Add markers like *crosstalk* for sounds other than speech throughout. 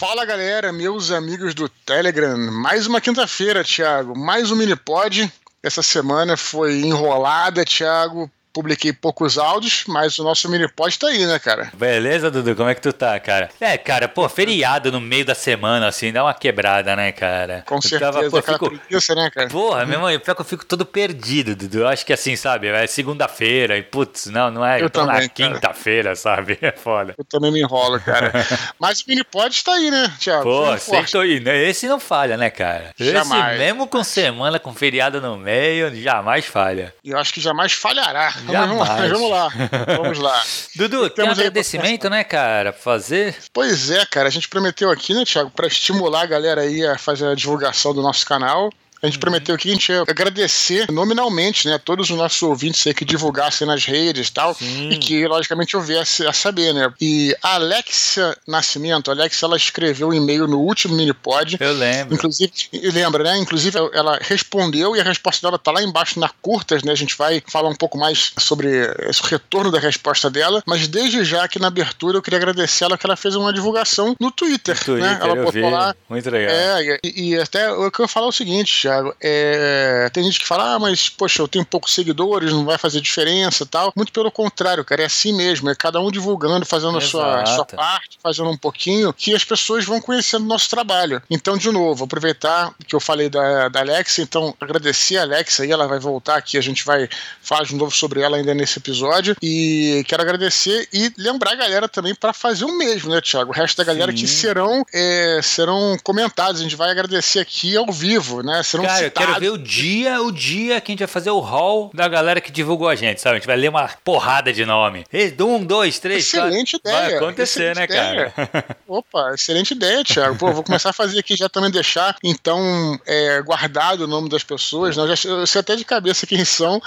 Fala galera, meus amigos do Telegram. Mais uma quinta-feira, Thiago. Mais um mini pod. Essa semana foi enrolada, Thiago, publiquei poucos áudios, mas o nosso mini pod tá aí, né, cara? Beleza, Dudu? Como é que tu tá, cara? É, cara, pô, feriado no meio da semana, assim, dá uma quebrada, né, cara? Com eu certeza, tava, pô, fico... preguiça, né, cara? Porra, meu irmão, pior que eu fico todo perdido, Dudu. Eu acho que assim, sabe, é segunda-feira e, putz, não, não é, eu, eu tô também, na quinta-feira, sabe? É foda. Eu também me enrolo, cara. *laughs* mas o mini pod tá aí, né, Thiago? Pô, sempre tô aí. Esse não falha, né, cara? Jamais. Esse mesmo com semana, com feriado no meio, jamais falha. E eu acho que jamais falhará. Jamais. Vamos lá, vamos lá. Dudu, tem um agradecimento, né, cara, fazer? Pois é, cara, a gente prometeu aqui, né, Thiago, para estimular a galera aí a fazer a divulgação do nosso canal. A gente uhum. prometeu que a gente ia agradecer nominalmente, né, todos os nossos ouvintes aí que divulgassem nas redes e tal, Sim. e que, logicamente, houvesse a saber, né. E a Alexia Nascimento, a Alexia, ela escreveu um e-mail no último mini-pod. Eu lembro. Inclusive, lembra, né, inclusive ela respondeu e a resposta dela tá lá embaixo na curtas, né, a gente vai falar um pouco mais sobre esse retorno da resposta dela, mas desde já aqui na abertura eu queria agradecer ela que ela fez uma divulgação no Twitter, no Twitter né, ela botou vi. lá. Muito legal. É, e, e até o que eu falo é o seguinte, Thiago. É, tem gente que fala, ah, mas poxa, eu tenho poucos seguidores, não vai fazer diferença tal. Muito pelo contrário, cara, é assim mesmo. É cada um divulgando, fazendo a sua, a sua parte, fazendo um pouquinho, que as pessoas vão conhecendo o nosso trabalho. Então, de novo, aproveitar que eu falei da, da Alexa, então agradecer a Alexa aí, ela vai voltar aqui, a gente vai falar de novo sobre ela ainda nesse episódio. E quero agradecer e lembrar a galera também para fazer o mesmo, né, Thiago? O resto da galera Sim. que serão, é, serão comentados. A gente vai agradecer aqui ao vivo, né? Serão Cara, citados quero ver o dia, o dia que a gente vai fazer o hall da galera que divulgou a gente, sabe? A gente vai ler uma porrada de nome. Um, dois, três, Excelente quatro. ideia. Vai acontecer, né, ideia. cara? Opa, excelente ideia, Thiago. Pô, vou começar a fazer aqui já também deixar, então, é, guardado o nome das pessoas. Né? Eu, já, eu sei até de cabeça quem são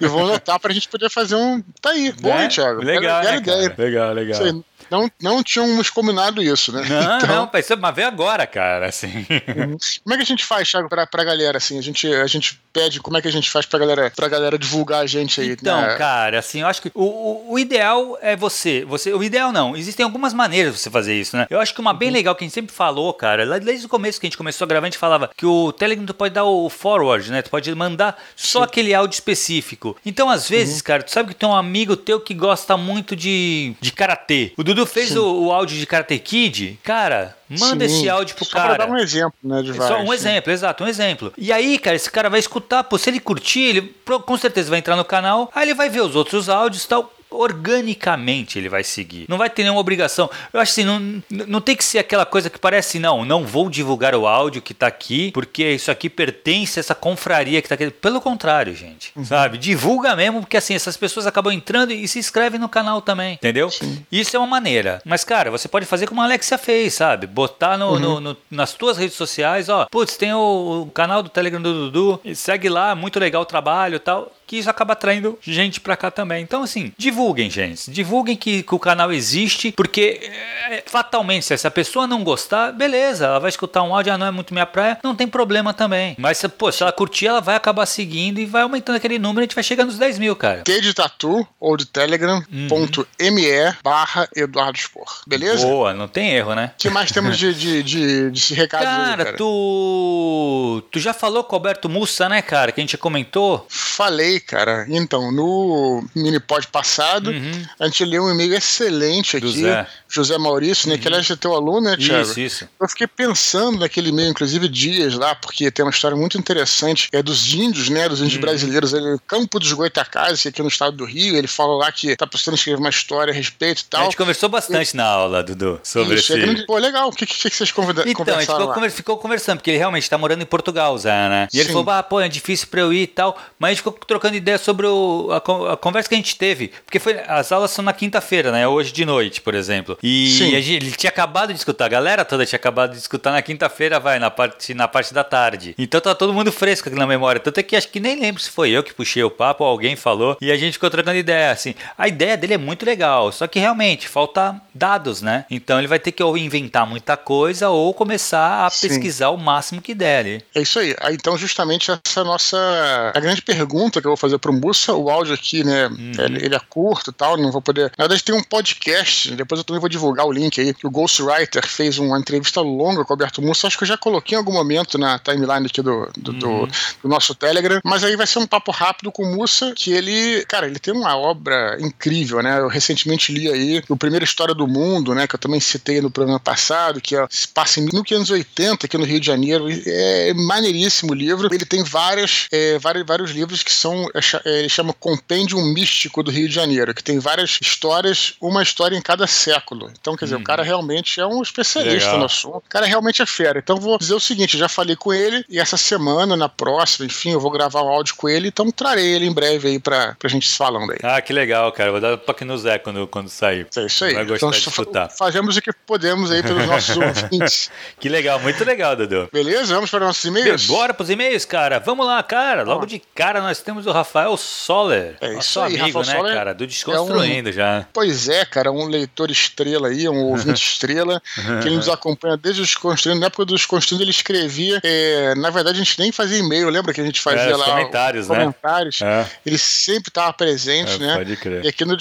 e vou anotar pra gente poder fazer um. Tá aí. Bom, né? Thiago? Legal, né, ideia. Legal, legal não, não tínhamos combinado isso, né? Não, então... não, mas vê agora, cara, assim. Uhum. Como é que a gente faz, Thiago, pra, pra galera, assim? A gente, a gente pede, como é que a gente faz pra galera, pra galera divulgar a gente aí? Então, né? cara, assim, eu acho que o, o, o, ideal é você, você. O ideal não, existem algumas maneiras de você fazer isso, né? Eu acho que uma bem uhum. legal que a gente sempre falou, cara, lá desde o começo que a gente começou a gravar, a gente falava que o Telegram tu pode dar o forward, né? Tu pode mandar só Sim. aquele áudio específico. Então, às vezes, uhum. cara, tu sabe que tem um amigo teu que gosta muito de, de karatê. O Dudu fez o, o áudio de Karate Kid, cara, manda Sim, esse áudio pro só cara. Pra dar um exemplo, né, de vários, Só um exemplo, exato, um exemplo. E aí, cara, esse cara vai escutar, pô, se ele curtir, ele com certeza vai entrar no canal, aí ele vai ver os outros áudios e tal organicamente ele vai seguir. Não vai ter nenhuma obrigação. Eu acho assim, não, não tem que ser aquela coisa que parece, não, não vou divulgar o áudio que tá aqui, porque isso aqui pertence a essa confraria que tá aqui. Pelo contrário, gente, uhum. sabe? Divulga mesmo, porque assim, essas pessoas acabam entrando e se inscrevem no canal também, entendeu? Sim. Isso é uma maneira. Mas, cara, você pode fazer como a Alexia fez, sabe? Botar no, uhum. no, no nas tuas redes sociais, ó, putz, tem o, o, canal do Telegram do Dudu, segue lá, muito legal o trabalho e tal que isso acaba atraindo gente para cá também. Então, assim, divulguem, gente. Divulguem que, que o canal existe, porque é, fatalmente, se essa pessoa não gostar, beleza, ela vai escutar um áudio, ah, não é muito minha praia, não tem problema também. Mas, pô, se ela curtir, ela vai acabar seguindo e vai aumentando aquele número e a gente vai chegar nos 10 mil, cara. Que de tatu ou de telegram.me uhum. barra Eduardo Spor. Beleza? Boa, não tem erro, né? O que mais temos de, de, de, de recados cara, aí, cara? tu. Tu já falou com o Alberto Mussa, né, cara? Que a gente comentou? Falei, cara. Então, no mini pod passado, uhum. a gente leu um e-mail excelente aqui, José, José Maurício, né? Uhum. Que aliás é teu aluno, né, Thiago? Isso, isso. Eu fiquei pensando naquele e-mail, inclusive, dias lá, porque tem uma história muito interessante. É dos índios, né? Dos índios uhum. brasileiros, ele, Campo dos Goitacazes, aqui no estado do Rio. Ele fala lá que tá precisando escrever uma história a respeito e tal. A gente conversou bastante e... na aula, Dudu, sobre isso. É esse. Pô, legal. O que, que, que vocês convidaram? Então, a gente ficou, conver... ficou, conversando, porque ele realmente tá morando em Portugal, Zé, né? E Sim. ele falou, ah, pô, é difícil pra eu ir e tal. Mas a gente ficou trocando ideia sobre o, a, a, conversa que a gente teve. Porque foi, as aulas são na quinta-feira, né? Hoje de noite, por exemplo. E gente, ele tinha acabado de escutar, a galera toda tinha acabado de escutar na quinta-feira, vai, na parte, na parte da tarde. Então tá todo mundo fresco aqui na memória. Tanto é que acho que nem lembro se foi eu que puxei o papo ou alguém falou. E a gente ficou trocando ideia, assim. A ideia dele é muito legal, só que realmente falta dados, né? Então ele vai ter que ou inventar muita coisa ou começar a Sim. pesquisar o máximo que der. Ali. É isso aí. Então, justamente essa nossa. A grande pergunta que eu vou fazer pro Bussa, o áudio aqui, né? Uhum. Ele, ele, é curto e tal, não vou poder. Na verdade, tem um podcast, depois eu também vou divulgar o link aí, o Ghostwriter fez uma entrevista longa com o Alberto Musso, acho que eu já coloquei em algum momento na timeline aqui do, do, uhum. do, do nosso Telegram, mas aí vai ser um papo rápido com o Mussa, que ele, cara, ele tem uma obra incrível, né? Eu recentemente li aí o Primeira História do Mundo, né? Que eu também citei no programa passado, que é, se passa em 1580 aqui no Rio de Janeiro. É maneiríssimo o livro. Ele tem várias, é, vários, vários livros que são, é, é, ele chama Compêndio Místico do Rio de Janeiro, que tem várias histórias, uma história em cada século. Então, quer dizer, uhum. o cara realmente é um especialista Legal. no assunto. O cara realmente é fera. Então, vou dizer o seguinte: já falei com ele e essa semana, na próxima, enfim, eu vou gravar um áudio com ele, então trarei ele em breve aí pra, pra gente se falando aí. Ah, que legal, cara. Vou dar um toque no Zé quando, quando sair. É isso aí. Vai gostar então, de escutar. Fazemos o que podemos aí pelos nossos *laughs* ouvintes. Que legal, muito legal, Dudu. Beleza? Vamos para nossos e-mails? Bora pros e-mails, cara. Vamos lá, cara. Logo ah. de cara nós temos o Rafael Soller. É isso aí, amigo, Rafael né, cara? Do Desconstruindo é um... já. Pois é, cara. Um leitor estrela aí, um ouvinte *laughs* estrela, que ele nos acompanha desde o Desconstruindo. Na época do Desconstruindo ele escrevia, é, na verdade a gente nem fazia e-mail, lembra que a gente fazia é, lá comentários, né? Comentários. É. Ele sempre estava presente, é, né? Pode crer. E aqui no,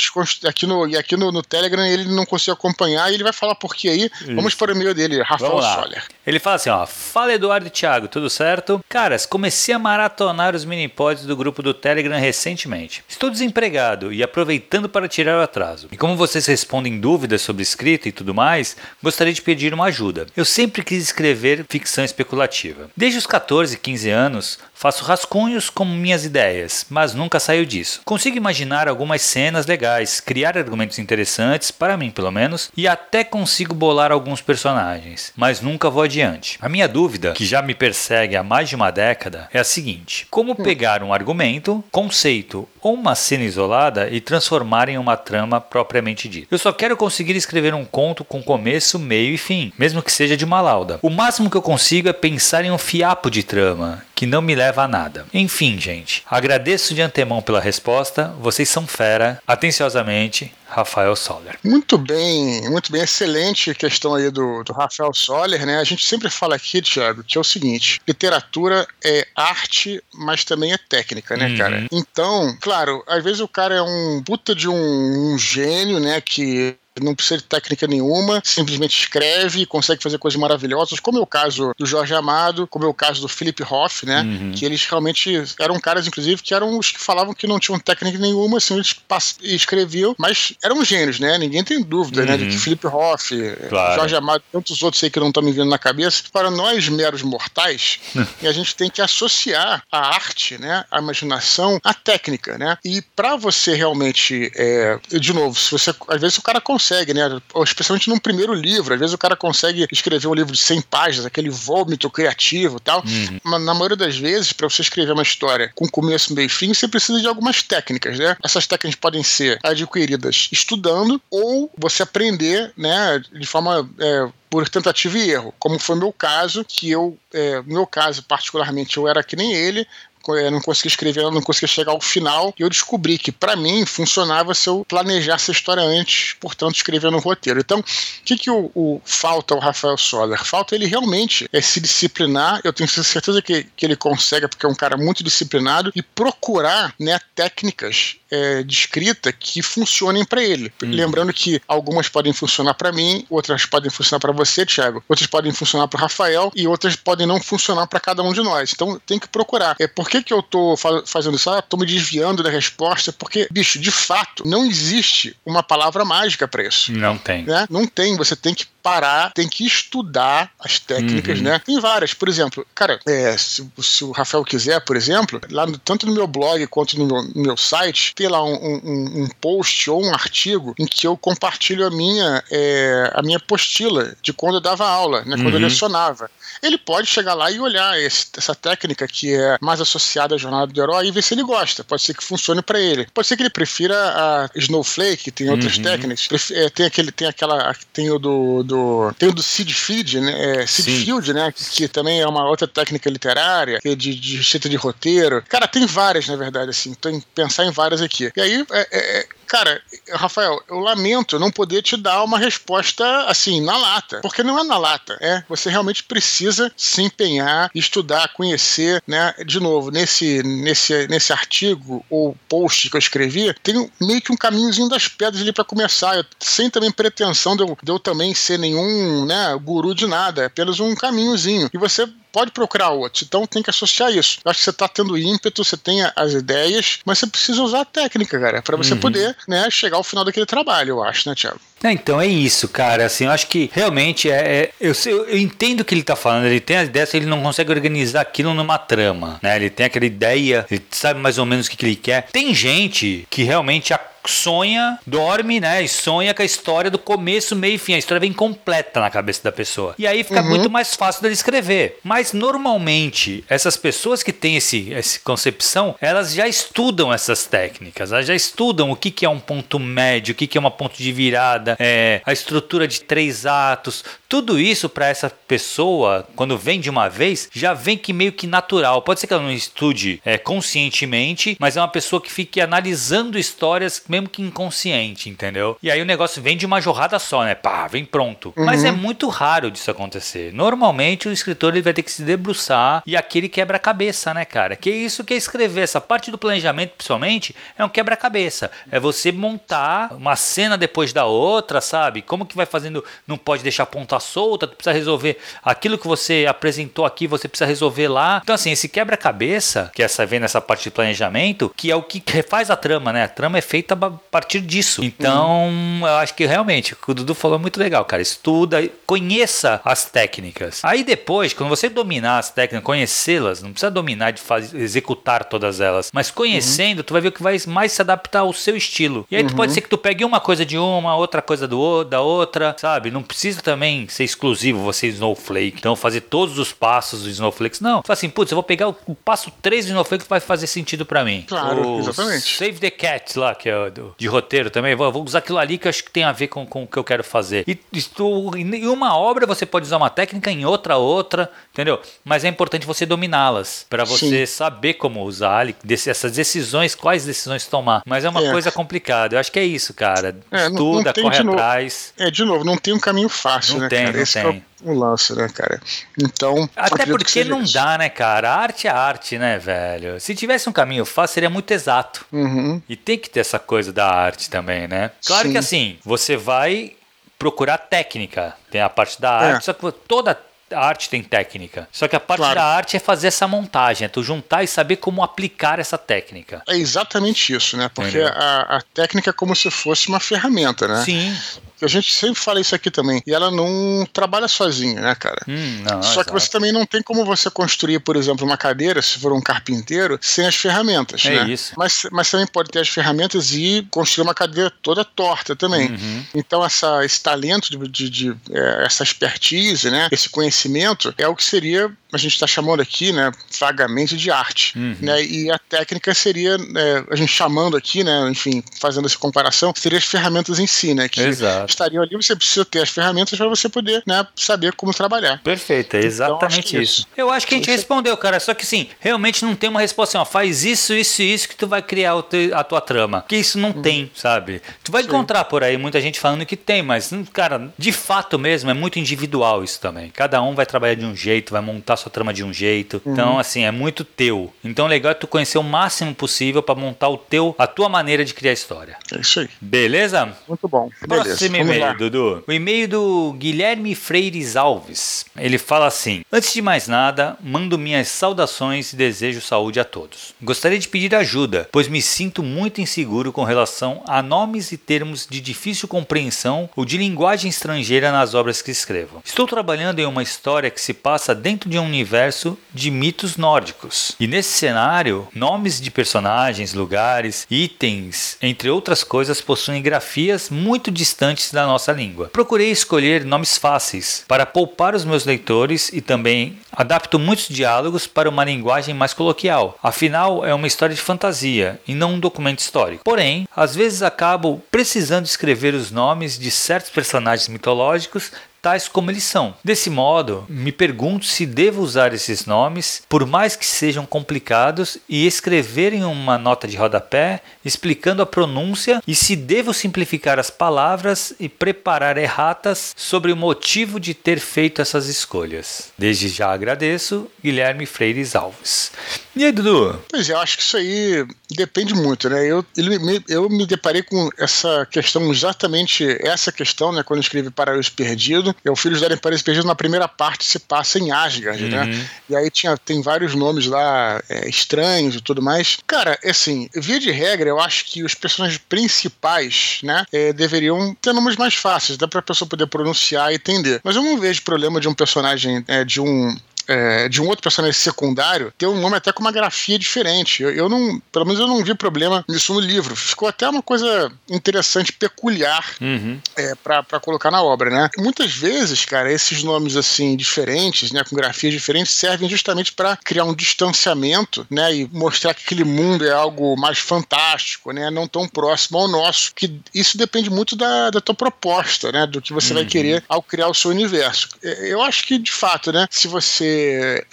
aqui no, e aqui no, no Telegram ele não conseguiu acompanhar e ele vai falar por que aí. Isso. Vamos para o e-mail dele, Rafael Soller. Ele fala assim, ó, fala Eduardo e Thiago, tudo certo? Caras, comecei a maratonar os mini-pods do grupo do Telegram recentemente. Estou desempregado e aproveitando para tirar o atraso. E como vocês respondem dúvidas sobre escrita e tudo mais, gostaria de pedir uma ajuda. Eu sempre quis escrever ficção especulativa. Desde os 14, 15 anos, faço rascunhos com minhas ideias, mas nunca saio disso. Consigo imaginar algumas cenas legais, criar argumentos interessantes, para mim pelo menos, e até consigo bolar alguns personagens, mas nunca vou adiante. A minha dúvida, que já me persegue há mais de uma década, é a seguinte: como pegar um argumento, conceito ou uma cena isolada e transformar em uma trama propriamente dita? Eu só quero conseguir escrever um conto com começo, meio e fim, mesmo que seja de uma lauda. O máximo que eu consigo é pensar em um fiapo de trama, que não me leva a nada. Enfim, gente, agradeço de antemão pela resposta, vocês são fera. Atenciosamente, Rafael Soller. Muito bem, muito bem, excelente questão aí do, do Rafael Soller, né? A gente sempre fala aqui, Thiago, que é o seguinte: literatura é arte, mas também é técnica, né, uhum. cara? Então, claro, às vezes o cara é um puta de um, um gênio, né, que não precisa de técnica nenhuma, simplesmente escreve e consegue fazer coisas maravilhosas, como é o caso do Jorge Amado, como é o caso do Philip Hoff, né? Uhum. Que eles realmente eram caras, inclusive, que eram os que falavam que não tinham técnica nenhuma, assim, eles escreviam, mas eram gênios, né? Ninguém tem dúvida, uhum. né? De que uhum. Philip Hoff, claro. Jorge Amado, tantos outros aí que não estão me vindo na cabeça, para nós meros mortais, *laughs* e a gente tem que associar a arte, né? A imaginação, à técnica, né? E para você realmente, é, de novo, se você, às vezes o cara consegue consegue, né? Especialmente num primeiro livro. Às vezes o cara consegue escrever um livro de 100 páginas, aquele vômito criativo e tal. Uhum. Mas na maioria das vezes, para você escrever uma história com começo, meio e fim, você precisa de algumas técnicas, né? Essas técnicas podem ser adquiridas estudando ou você aprender, né, de forma é, por tentativa e erro, como foi meu caso, que eu, é, no meu caso particularmente, eu era que nem ele, eu não conseguia escrever, não conseguia chegar ao final. E eu descobri que, para mim, funcionava se eu planejasse a história antes, portanto, escrevendo um roteiro. Então, o que, que o, falta ao Rafael Soller? Falta ele realmente é, se disciplinar. Eu tenho certeza que, que ele consegue, porque é um cara muito disciplinado, e procurar né, técnicas é, de escrita que funcionem para ele. Hum. Lembrando que algumas podem funcionar para mim, outras podem funcionar para você, Thiago, outras podem funcionar para Rafael e outras podem não funcionar para cada um de nós. Então tem que procurar. É, por que, que eu tô fa fazendo isso? Ah, tô me desviando da resposta, porque, bicho, de fato, não existe uma palavra mágica para isso. Não tem. Né? Não tem. Você tem que parar, tem que estudar as técnicas, uhum. né? Tem várias. Por exemplo, cara, é, se, se, o Rafael quiser, por exemplo, lá no, tanto no meu blog quanto no meu, no meu site, tem lá um, um, um, post ou um artigo em que eu compartilho a minha, é, a minha apostila de quando eu dava aula, né? Quando uhum. eu lecionava ele pode chegar lá e olhar esse, essa técnica que é mais associada à jornada do herói e ver se ele gosta. Pode ser que funcione para ele. Pode ser que ele prefira a Snowflake, tem outras uhum. técnicas. É, tem aquele, tem aquela, tem o do, do tem o do Seed Feed, né? É, Seed Field, né? Que também é uma outra técnica literária, que é de, de receita de roteiro. Cara, tem várias, na verdade, assim. Tem que pensar em várias aqui. E aí, é, é, cara, Rafael, eu lamento não poder te dar uma resposta assim, na lata. Porque não é na lata, é. Você realmente precisa se empenhar, estudar, conhecer, né? De novo, nesse, nesse, nesse artigo ou post que eu escrevi, tem meio que um caminhozinho das pedras ali para começar, eu, sem também pretensão de eu, de eu também ser nenhum né, guru de nada, é apenas um caminhozinho. E você pode procurar outros. Então tem que associar isso. Eu acho que você está tendo ímpeto, você tem as ideias, mas você precisa usar a técnica, cara, para você uhum. poder né, chegar ao final daquele trabalho, eu acho, né, Thiago? É, então é isso, cara. Assim, eu acho que realmente é. é eu, eu, entendo o que ele está falando. Ele tem a ideia, ele não consegue organizar aquilo numa trama, né? Ele tem aquela ideia, ele sabe mais ou menos o que, que ele quer. Tem gente que realmente sonha, dorme, né? E sonha com a história do começo, meio e fim. A história vem completa na cabeça da pessoa. E aí fica uhum. muito mais fácil dele escrever. Mas normalmente, essas pessoas que têm esse, essa concepção, elas já estudam essas técnicas, elas já estudam o que, que é um ponto médio, o que, que é uma ponto de virada, é, a estrutura de três atos. Tudo isso para essa pessoa, quando vem de uma vez, já vem que meio que natural. Pode ser que ela não estude é, conscientemente, mas é uma pessoa que fique analisando histórias mesmo que inconsciente, entendeu? E aí o negócio vem de uma jorrada só, né? Pá, vem pronto. Uhum. Mas é muito raro disso acontecer. Normalmente o escritor ele vai ter que se debruçar e aquele quebra-cabeça, né, cara? Que é isso que é escrever. Essa parte do planejamento, principalmente, é um quebra-cabeça. É você montar uma cena depois da outra, sabe? Como que vai fazendo, não pode deixar ponta solta, tu precisa resolver aquilo que você apresentou aqui, você precisa resolver lá. Então, assim, esse quebra-cabeça, que essa vem nessa parte de planejamento, que é o que faz a trama, né? A trama é feita a partir disso. Então, uhum. eu acho que realmente, o que o Dudu falou é muito legal, cara. Estuda, conheça as técnicas. Aí depois, quando você dominar as técnicas, conhecê-las, não precisa dominar de fazer, executar todas elas, mas conhecendo, uhum. tu vai ver o que vai mais se adaptar ao seu estilo. E aí uhum. pode ser que tu pegue uma coisa de uma, outra coisa do, da outra, sabe? Não precisa também ser exclusivo você Snowflake. Então, fazer todos os passos do Snowflake. Não, fala assim, putz, eu vou pegar o, o passo 3 do Snowflake que vai fazer sentido para mim. Claro, o exatamente. Save the Cat lá, que é de roteiro também. Vou, vou, usar aquilo ali que eu acho que tem a ver com, com o que eu quero fazer. E isto, em uma obra você pode usar uma técnica, em outra, outra, entendeu? Mas é importante você dominá-las para você Sim. saber como usar essas decisões, quais decisões tomar. Mas é uma é. coisa complicada. Eu acho que é isso, cara. É, Estuda, não, não corre atrás. É, de novo, não tem um caminho fácil, não né, tem, cara? Não Esse é tem um lance, né, cara? Então. Até porque não isso. dá, né, cara? A arte é arte, né, velho? Se tivesse um caminho fácil, seria muito exato. Uhum. E tem que ter essa coisa da arte também, né? Claro Sim. que assim, você vai procurar técnica. Tem a parte da arte, é. só que toda a arte tem técnica. Só que a parte claro. da arte é fazer essa montagem, é tu juntar e saber como aplicar essa técnica. É exatamente isso, né? Porque a, a, técnica é como se fosse uma ferramenta, né? Sim. A gente sempre fala isso aqui também. E ela não trabalha sozinha, né, cara? Hum, não, Só exato. que você também não tem como você construir, por exemplo, uma cadeira, se for um carpinteiro, sem as ferramentas, é né? Isso. Mas, mas também pode ter as ferramentas e construir uma cadeira toda torta também. Uhum. Então, essa, esse talento, de, de, de é, essa expertise, né? Esse conhecimento é o que seria a gente está chamando aqui, né, vagamente de arte, uhum. né, e a técnica seria, é, a gente chamando aqui, né, enfim, fazendo essa comparação, seria as ferramentas em si, né, que Exato. Estariam ali, você precisa ter as ferramentas para você poder, né, saber como trabalhar. Perfeito, é então, exatamente então, isso. Eu acho que a gente respondeu, cara, só que sim, realmente não tem uma resposta assim, ó, faz isso, isso e isso que tu vai criar a tua trama, que isso não uhum. tem, sabe? Tu vai sim. encontrar por aí muita gente falando que tem, mas, hum, cara, de fato mesmo, é muito individual isso também. Cada um vai trabalhar de um jeito, vai montar sua trama de um jeito. Uhum. Então, assim, é muito teu. Então, legal é tu conhecer o máximo possível para montar o teu, a tua maneira de criar história. É isso aí. Beleza? Muito bom. Próximo e-mail, Dudu. O e-mail do Guilherme Freires Alves. Ele fala assim: Antes de mais nada, mando minhas saudações e desejo saúde a todos. Gostaria de pedir ajuda, pois me sinto muito inseguro com relação a nomes e termos de difícil compreensão ou de linguagem estrangeira nas obras que escrevo. Estou trabalhando em uma história que se passa dentro de um universo universo de mitos nórdicos. E nesse cenário, nomes de personagens, lugares, itens, entre outras coisas, possuem grafias muito distantes da nossa língua. Procurei escolher nomes fáceis para poupar os meus leitores e também adapto muitos diálogos para uma linguagem mais coloquial. Afinal, é uma história de fantasia e não um documento histórico. Porém, às vezes acabo precisando escrever os nomes de certos personagens mitológicos tais como eles são. Desse modo, me pergunto se devo usar esses nomes, por mais que sejam complicados, e escrever em uma nota de rodapé explicando a pronúncia e se devo simplificar as palavras e preparar erratas sobre o motivo de ter feito essas escolhas. Desde já agradeço, Guilherme Freires Alves. E aí, Dudu? Pois é, eu acho que isso aí depende muito, né? Eu, ele, eu me deparei com essa questão, exatamente essa questão, né? Quando eu escrevi Paraíso Perdido. É o Filhos da Paraíso Perdido, na primeira parte, se passa em Asgard, né? uhum. né? E aí tinha, tem vários nomes lá é, estranhos e tudo mais. Cara, assim, via de regra, eu acho que os personagens principais, né? É, deveriam ter nomes mais fáceis, dá pra pessoa poder pronunciar e entender. Mas eu não vejo problema de um personagem, é, de um é, de um outro personagem secundário ter um nome até com uma grafia diferente. Eu, eu, não, pelo menos eu não vi problema nisso no livro. Ficou até uma coisa interessante, peculiar uhum. é, para colocar na obra, né? Muitas vezes, cara, esses nomes assim diferentes, né, com grafias diferentes, servem justamente para criar um distanciamento, né, e mostrar que aquele mundo é algo mais fantástico, né, não tão próximo ao nosso. Que isso depende muito da, da tua proposta, né, do que você uhum. vai querer ao criar o seu universo. É, eu acho que de fato, né, se você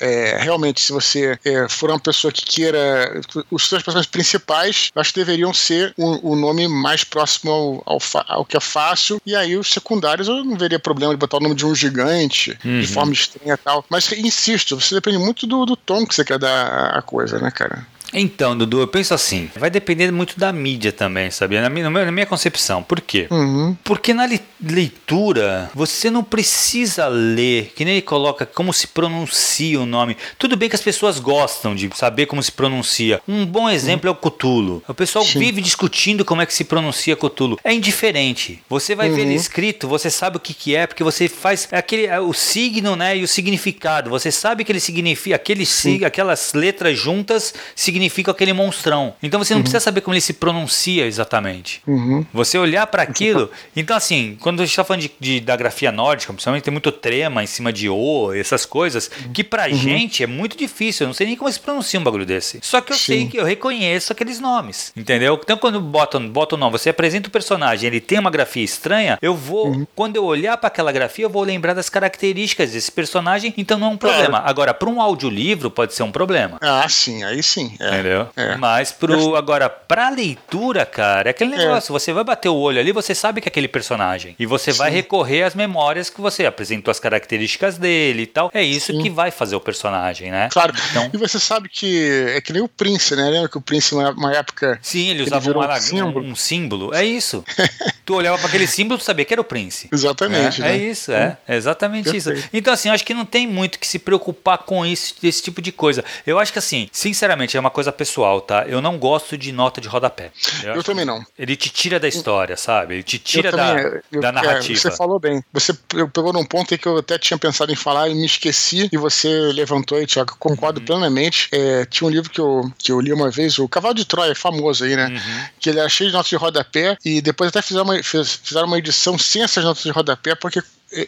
é, realmente, se você é, for uma pessoa que queira. Os seus personagens principais, acho que deveriam ser o, o nome mais próximo ao, ao, ao, que é fácil. E aí os secundários eu não veria problema de botar o nome de um gigante uhum. de forma estranha e tal. Mas insisto, você depende muito do, do tom que você quer dar a coisa, né, cara? Então, Dudu, eu penso assim, vai depender muito da mídia também, sabia? Na minha, na minha concepção. Por quê? Uhum. Porque na leitura, você não precisa ler, que nem ele coloca como se pronuncia o nome. Tudo bem que as pessoas gostam de saber como se pronuncia. Um bom exemplo uhum. é o Cthulhu. O pessoal Sim. vive discutindo como é que se pronuncia Cthulhu. É indiferente. Você vai uhum. ver ele uhum. escrito, você sabe o que, que é, porque você faz aquele, é o signo né, e o significado. Você sabe que ele significa, aquele, aquelas letras juntas significam significa aquele monstrão. Então você não uhum. precisa saber como ele se pronuncia exatamente. Uhum. Você olhar para aquilo. Então, assim, quando a gente está falando de, de, da grafia nórdica, principalmente tem muito trema em cima de O, essas coisas, que pra uhum. gente é muito difícil. Eu não sei nem como se pronuncia um bagulho desse. Só que eu Sim. sei que eu reconheço aqueles nomes. Entendeu? Então, quando bota, bota o nome, você apresenta o personagem, ele tem uma grafia estranha, eu vou. Uhum. Quando eu olhar para aquela grafia, eu vou lembrar das características desse personagem, então não é um problema. Agora, para um audiolivro, pode ser um problema. Ah, sim, aí sim. É. Entendeu? É. Mas pro. Agora, pra leitura, cara, é aquele é. negócio. É. Você vai bater o olho ali, você sabe que é aquele personagem. E você Sim. vai recorrer às memórias que você apresentou as características dele e tal. É isso Sim. que vai fazer o personagem, né? Claro. Então, e você sabe que é que nem o Prince, né? Lembra que o Prince, uma época. Sim, ele usava ele um, símbolo. um símbolo. É isso. *laughs* tu olhava para aquele símbolo, tu sabia que era o Prince. Exatamente. É, é né? é isso, é. é exatamente Perfeito. isso. Então, assim, acho que não tem muito que se preocupar com isso, esse tipo de coisa. Eu acho que, assim, sinceramente, é uma coisa pessoal tá? Eu não gosto de nota de rodapé. Eu, eu também não. Ele te tira da história, sabe? Ele te tira da, eu, da narrativa. É, você falou bem. Você pegou num ponto que eu até tinha pensado em falar e me esqueci e você levantou aí, Tiago. Concordo uhum. plenamente. É, tinha um livro que eu, que eu li uma vez, o Cavalo de Troia, famoso aí, né? Uhum. Que ele era cheio de notas de rodapé e depois até fizeram uma, fizeram uma edição sem essas notas de rodapé porque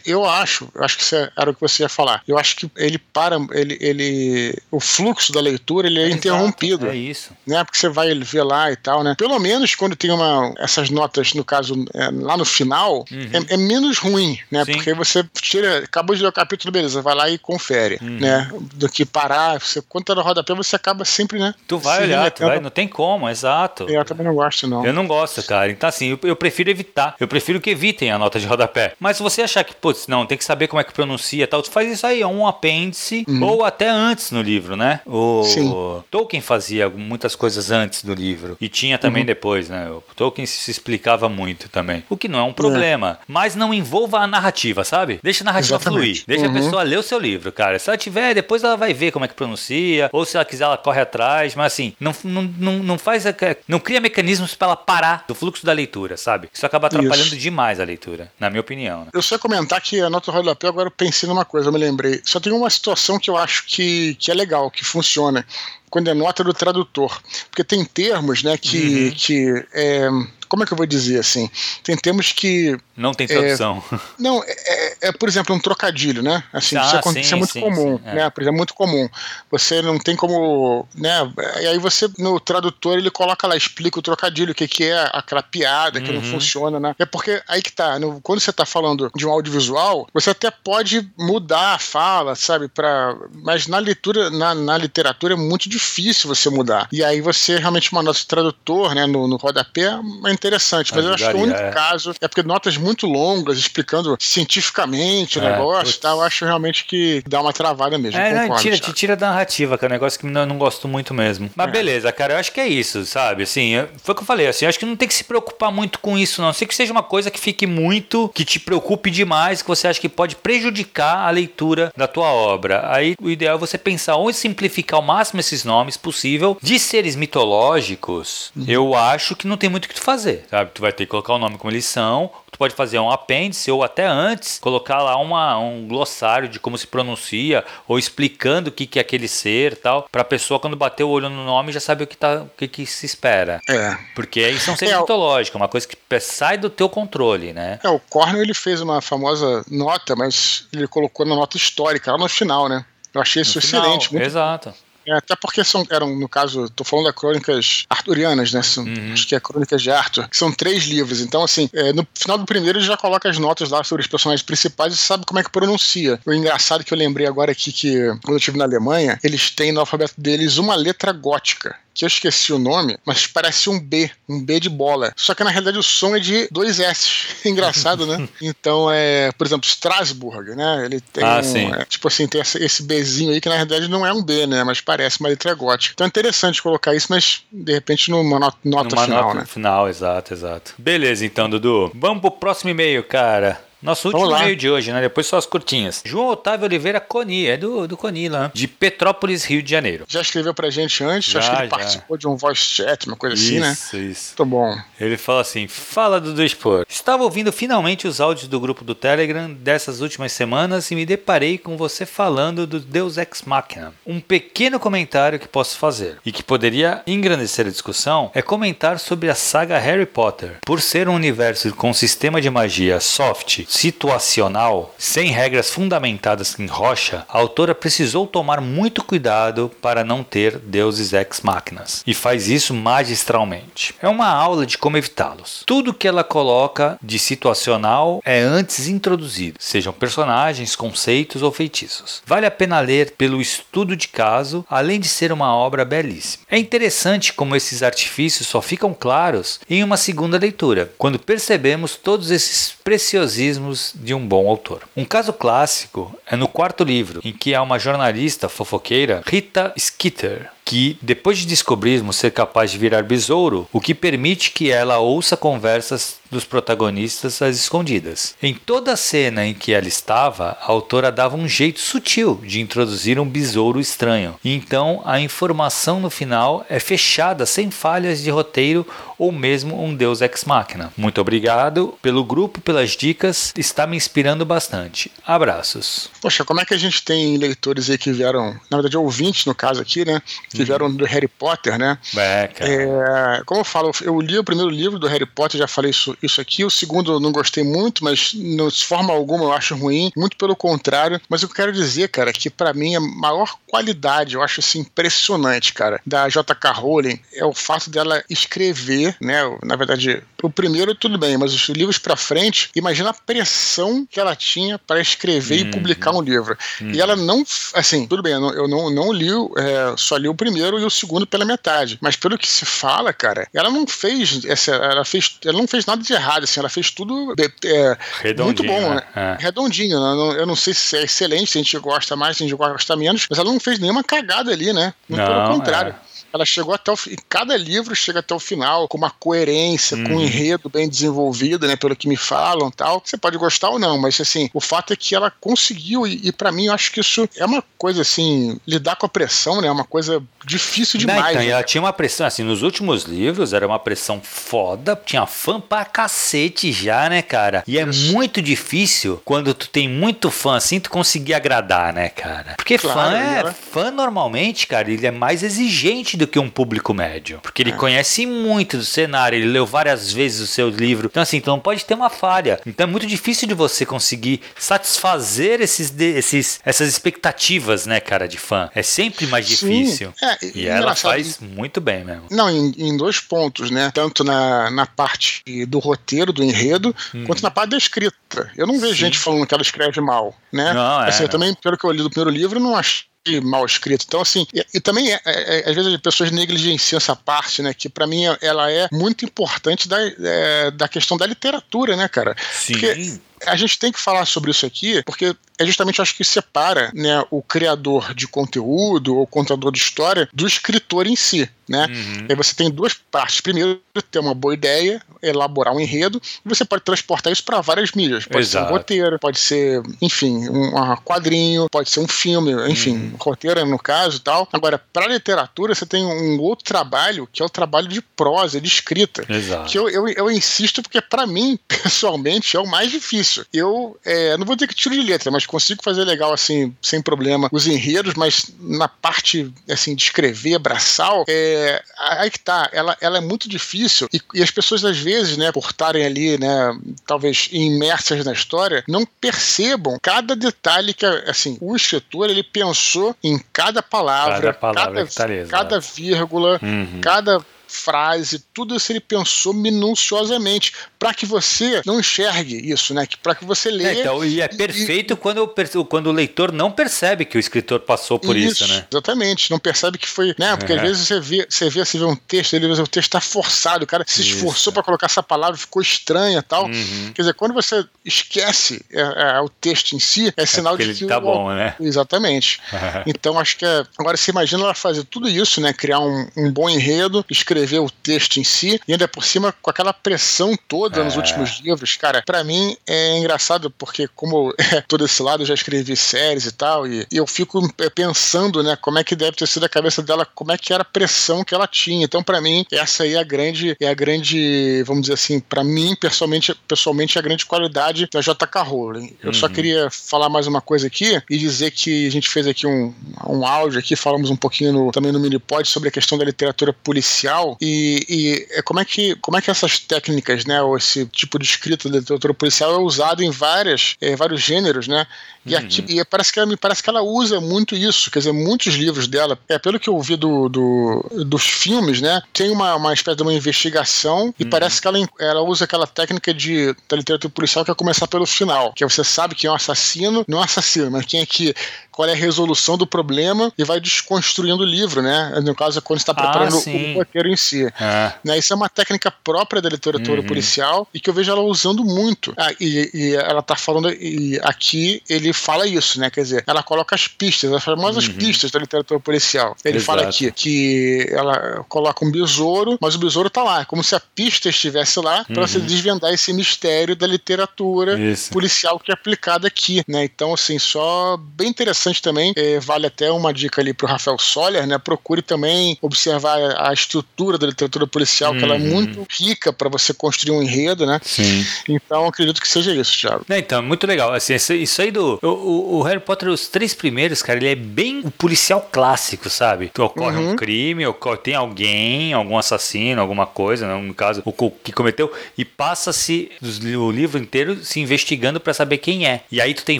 eu acho, eu acho que isso era o que você ia falar. Eu acho que ele para, ele, ele o fluxo da leitura ele é, é interrompido. É isso. Né? Porque você vai ver lá e tal, né? Pelo menos quando tem uma essas notas, no caso, é, lá no final, uhum. é, é, menos ruim, né? Sim. Porque você tira, acabou de ler o capítulo, beleza, vai lá e confere, uhum. né? Do que parar, você quando tá no rodapé, você acaba sempre, né? Tu vai olhar, tu vai, não tem como, exato. Eu também não gosto, não. Eu não gosto, cara. Então, assim, eu, eu prefiro evitar. Eu prefiro que evitem a nota de rodapé. Mas se você achar que, putz, não, tem que saber como é que pronuncia tal. Tu faz isso aí, é um apêndice, uhum. ou até antes no livro, né? O Sim. Tolkien fazia muitas coisas antes do livro. E tinha também uhum. depois, né? O Tolkien se explicava muito também. O que não é um problema. É. Mas não envolva a narrativa, sabe? Deixa a narrativa Exatamente. fluir. Deixa uhum. a pessoa ler o seu livro, cara. Se ela tiver, depois ela vai ver como é que pronuncia. Ou se ela quiser, ela corre atrás. Mas assim, não, não, não, não faz. Não cria mecanismos para ela parar do fluxo da leitura, sabe? Isso acaba atrapalhando Isso. demais a leitura, na minha opinião. Né? Eu só ia comentar que a nota rodapé, agora eu pensei numa coisa, eu me lembrei. Só tem uma situação que eu acho que, que é legal, que funciona. quando é nota do tradutor. Porque tem termos, né, que, uhum. que é, como é que eu vou dizer assim? Tem termos que. Não tem tradução. É, *laughs* não, é, é, é, por exemplo, um trocadilho, né? Assim, ah, isso, é, sim, isso, é, muito sim, comum, sim, é. né? Por exemplo, é muito comum. Você não tem como. Né? E aí você, no tradutor, ele coloca lá, explica o trocadilho, o que, que é aquela piada, que uhum. não funciona, né? É porque aí que tá. No, quando você tá falando de um audiovisual, você até pode mudar a fala, sabe? Pra, mas na leitura, na, na literatura é muito difícil você mudar. E aí você realmente nota de tradutor, né? No, no rodapé, é interessante, mas Ajudaria, eu acho que o único é. caso é porque notas muito longas, explicando cientificamente o é, negócio e tal, eu acho realmente que dá uma travada mesmo. É, não, tira, te tira da narrativa, que é um negócio que eu não gosto muito mesmo. Mas é. beleza, cara, eu acho que é isso, sabe? Assim, foi o que eu falei, assim, eu acho que não tem que se preocupar muito com isso, não. Sei que seja uma coisa que fique muito, que te preocupe demais, que você acha que pode prejudicar a leitura da tua obra. Aí o ideal é você pensar onde simplificar ao máximo esses nomes possível. De seres mitológicos, uhum. eu acho que não tem muito o que tu fazer fazer, sabe? Tu vai ter que colocar o nome como eles são, tu pode fazer um apêndice ou até antes colocar lá uma, um glossário de como se pronuncia ou explicando o que, que é aquele ser tal, pra pessoa quando bater o olho no nome já saber o que, tá, o que, que se espera. É. Porque aí são seres é, mitológicos, uma coisa que sai do teu controle, né? É, o Cornell ele fez uma famosa nota, mas ele colocou na nota histórica lá no final, né? Eu achei isso no excelente. Final, muito, exato. É, até porque são, eram, no caso, estou falando das crônicas arturianas, né? São, uhum. Acho que é Crônicas de Arthur, que são três livros. Então, assim, é, no final do primeiro ele já coloca as notas lá sobre os personagens principais e sabe como é que pronuncia. O engraçado que eu lembrei agora aqui que, quando eu estive na Alemanha, eles têm no alfabeto deles uma letra gótica que eu esqueci o nome, mas parece um B, um B de bola. Só que na realidade o som é de dois S. *laughs* Engraçado, né? *laughs* Então, é, por exemplo, Strasbourg, né? Ele tem ah, um, é, tipo assim, tem esse Bzinho aí que na realidade não é um B, né? Mas parece uma letra gótica. Então é interessante colocar isso, mas de repente numa nota, nota numa final, nota né? final, exato, exato. Beleza, então, Dudu. Vamos pro próximo e-mail, cara. Nosso último e-mail de hoje, né? Depois só as curtinhas. João Otávio Oliveira Coni, é do, do Coni lá, de Petrópolis, Rio de Janeiro. Já escreveu pra gente antes, já, acho que ele já. participou de um voice chat, uma coisa isso, assim, né? Isso, isso. Muito bom. Ele fala assim: fala do Expor. Estava ouvindo finalmente os áudios do grupo do Telegram dessas últimas semanas e me deparei com você falando do Deus Ex Machina. Um pequeno comentário que posso fazer e que poderia engrandecer a discussão é comentar sobre a saga Harry Potter. Por ser um universo com sistema de magia soft, situacional, sem regras fundamentadas em rocha, a autora precisou tomar muito cuidado para não ter deuses ex máquinas, e faz isso magistralmente. É uma aula de como evitá-los. Tudo que ela coloca de situacional é antes introduzido, sejam personagens, conceitos ou feitiços. Vale a pena ler pelo estudo de caso, além de ser uma obra belíssima. É interessante como esses artifícios só ficam claros em uma segunda leitura, quando percebemos todos esses preciosismos de um bom autor. Um caso clássico é no quarto livro, em que há uma jornalista fofoqueira, Rita Skeeter, que, depois de descobrirmos ser capaz de virar besouro, o que permite que ela ouça conversas dos protagonistas às escondidas. Em toda a cena em que ela estava, a autora dava um jeito sutil de introduzir um besouro estranho. E então a informação no final é fechada sem falhas de roteiro ou mesmo um deus ex machina. Muito obrigado pelo grupo, pelas dicas, está me inspirando bastante. Abraços. Poxa, como é que a gente tem leitores aí que vieram, na verdade ouvintes no caso aqui, né, que vieram do Harry Potter, né? É, cara. É, como eu falo, eu li o primeiro livro do Harry Potter, já falei isso, isso aqui, o segundo eu não gostei muito, mas de forma alguma eu acho ruim, muito pelo contrário, mas eu quero dizer, cara, que para mim a maior qualidade, eu acho assim impressionante, cara, da J.K. Rowling é o fato dela escrever né? Na verdade, o primeiro tudo bem, mas os livros para frente, imagina a pressão que ela tinha para escrever uhum. e publicar um livro. Uhum. E ela não, assim, tudo bem, eu não, eu não, não li, é, só li o primeiro e o segundo pela metade. Mas pelo que se fala, cara, ela não fez, essa, ela fez, ela não fez nada de errado, assim, ela fez tudo é, muito bom, né? É. Redondinho, né? Eu não sei se é excelente, se a gente gosta mais, se a gente gosta menos, mas ela não fez nenhuma cagada ali, né? Muito não, pelo contrário. É ela chegou até o cada livro chega até o final com uma coerência, com um uhum. enredo bem desenvolvido, né, pelo que me falam, tal. Você pode gostar ou não, mas assim, o fato é que ela conseguiu e, e para mim eu acho que isso é uma coisa assim, lidar com a pressão, né, é uma coisa difícil demais. Não, então, né? ela tinha uma pressão, assim, nos últimos livros era uma pressão foda, tinha fã pra cacete já, né, cara? E é muito difícil quando tu tem muito fã assim, tu conseguir agradar, né, cara? Porque claro, fã é, é, fã normalmente, cara, ele é mais exigente do que um público médio, porque ele é. conhece muito do cenário, ele leu várias vezes o seu livro. Então assim, então não pode ter uma falha. Então é muito difícil de você conseguir satisfazer esses, esses essas expectativas, né, cara, de fã. É sempre mais difícil. Sim. É, e ela faz muito bem mesmo. Não, em, em, dois pontos, né? Tanto na, na parte do roteiro, do enredo, hum. quanto na parte da escrita. Eu não vejo Sim. gente falando que ela escreve mal, né? Não, é, assim, eu também, pelo que eu li do primeiro livro, não acho mal escrito. Então, assim, e, e também, é, é, é, às vezes, as pessoas negligenciam essa parte, né? Que para mim ela é muito importante da, é, da questão da literatura, né, cara? Sim. Porque a gente tem que falar sobre isso aqui, porque é justamente acho que separa né, o criador de conteúdo ou contador de história do escritor em si. Né? Uhum. Aí você tem duas partes. Primeiro, ter uma boa ideia, elaborar um enredo, e você pode transportar isso para várias mídias. Pode Exato. ser um roteiro, pode ser, enfim, um quadrinho, pode ser um filme, enfim, uhum. roteiro no caso e tal. Agora, para literatura, você tem um outro trabalho, que é o trabalho de prosa, de escrita. Exato. Que eu, eu, eu insisto, porque para mim, *laughs* pessoalmente, é o mais difícil. Eu é, não vou dizer que tiro de letra, mas consigo fazer legal, assim, sem problema, os enredos, mas na parte, assim, de escrever, braçal, é, aí que tá, ela, ela é muito difícil e, e as pessoas, às vezes, né, por estarem ali, né, talvez imersas na história, não percebam cada detalhe que, assim, o escritor, ele pensou em cada palavra, cada, palavra cada, tá cada vírgula, uhum. cada frase, tudo isso ele pensou minuciosamente para que você não enxergue isso, né? Para que você leia. É, então, e é perfeito e, quando, o, quando o leitor não percebe que o escritor passou por isso, isso né? Exatamente, não percebe que foi, né? Porque às vezes você vê, você vê, você vê um texto, ele, o texto está forçado, o cara se esforçou para colocar essa palavra, ficou estranha tal. Uhum. Quer dizer, quando você esquece é, é, o texto em si, é, é sinal de que tá o, bom, né? Exatamente. *laughs* então acho que é, agora você imagina ela fazer tudo isso, né? Criar um, um bom enredo, escrever escrever o texto em si, e ainda por cima com aquela pressão toda é. nos últimos livros, cara, para mim é engraçado porque como *laughs* é, todo esse lado eu já escrevi séries e tal, e, e, eu fico é, pensando, né, como é que deve ter sido a cabeça dela, como é que era a pressão que ela tinha. Então, para mim, essa aí é a grande, é a grande, vamos dizer assim, para mim, pessoalmente, pessoalmente, é a grande qualidade da JK Rowling. Eu uhum. só queria falar mais uma coisa aqui e dizer que a gente fez aqui um, um áudio aqui, falamos um pouquinho no, também no Minipod sobre a questão da literatura policial e, e é, como, é que, como é que essas técnicas, né, ou esse tipo de escrita da literatura policial é usado em várias, é, vários gêneros, né? E, uhum. aqui, e parece que ela, me parece que ela usa muito isso, quer dizer, muitos livros dela, é pelo que eu vi do, do dos filmes, né? Tem uma, uma espécie de uma investigação e uhum. parece que ela, ela usa aquela técnica de, da literatura policial que é começar pelo final, que é você sabe que é um assassino, não é um assassino, mas quem é que qual é a resolução do problema e vai desconstruindo o livro, né? No caso, quando está preparando ah, o roteiro em si. É. Né? Isso é uma técnica própria da literatura uhum. policial e que eu vejo ela usando muito. Ah, e, e, ela está falando, e aqui ele fala isso, né? Quer dizer, ela coloca as pistas, as famosas uhum. pistas da literatura policial. Ele Exato. fala aqui que ela coloca um besouro, mas o besouro está lá, é como se a pista estivesse lá para uhum. você desvendar esse mistério da literatura isso. policial que é aplicada aqui, né? Então, assim, só bem interessante interessante também, é, vale até uma dica ali pro Rafael Soller, né? Procure também observar a estrutura da literatura policial, que ela é uhum. muito rica para você construir um enredo, né? Sim. Então acredito que seja isso, Thiago. É, então, muito legal. Assim, isso aí do. O, o, Harry Potter, os três primeiros, cara, ele é bem o policial clássico, sabe? Ocorre uhum. um crime, ocorre, tem alguém, algum assassino, alguma coisa, né? no caso, o que cometeu, e passa-se o livro inteiro se investigando para saber quem é. E aí tu tem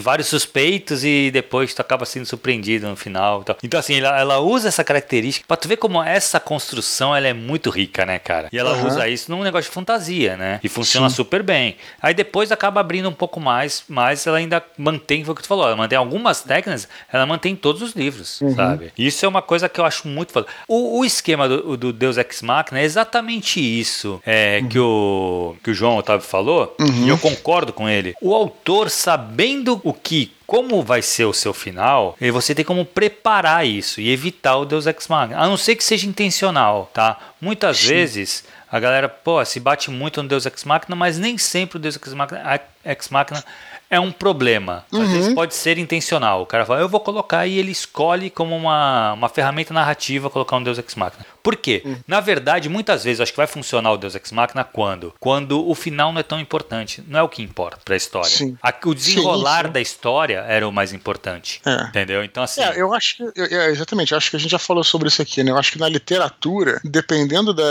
vários suspeitos e depois tu acaba sendo surpreendido no final. Então, então assim, ela, ela, usa essa característica pra tu ver como essa construção ela é muito rica, né, cara? E ela uhum. usa isso num negócio de fantasia, né? E funciona Sim. super bem. Aí depois acaba abrindo um pouco mais, mas ela ainda mantém, foi o que tu falou, ela mantém algumas técnicas, ela mantém todos os livros, uhum. sabe? Isso é uma coisa que eu acho muito foda. O, o esquema do, do, Deus Ex Machina é exatamente isso é, uhum. que, o, que o João Otávio falou, e eu concordo com ele. O autor, sabendo o que como vai ser o seu final, você tem como preparar isso e evitar o Deus Ex Machina, a não ser que seja intencional, tá? Muitas Sim. vezes a galera, pô, se bate muito no Deus Ex Machina, mas nem sempre o Deus Ex Machina, Ex Machina é um problema. Às Uhum. vezes pode ser intencional. O cara fala, eu vou colocar e ele escolhe como uma, uma ferramenta narrativa colocar um Deus Ex Machina. Por quê? Uhum. Na verdade, muitas vezes acho que vai funcionar o Deus Ex Machina quando? Quando o final não é tão importante. Não é o que importa pra história. Sim. O desenrolar Sim, sim. da história era o mais importante. É. Entendeu? Então, assim. É, eu acho que. eu- é, exatamente, eu acho que a gente já falou sobre isso aqui, né? Eu acho que na literatura, dependendo da,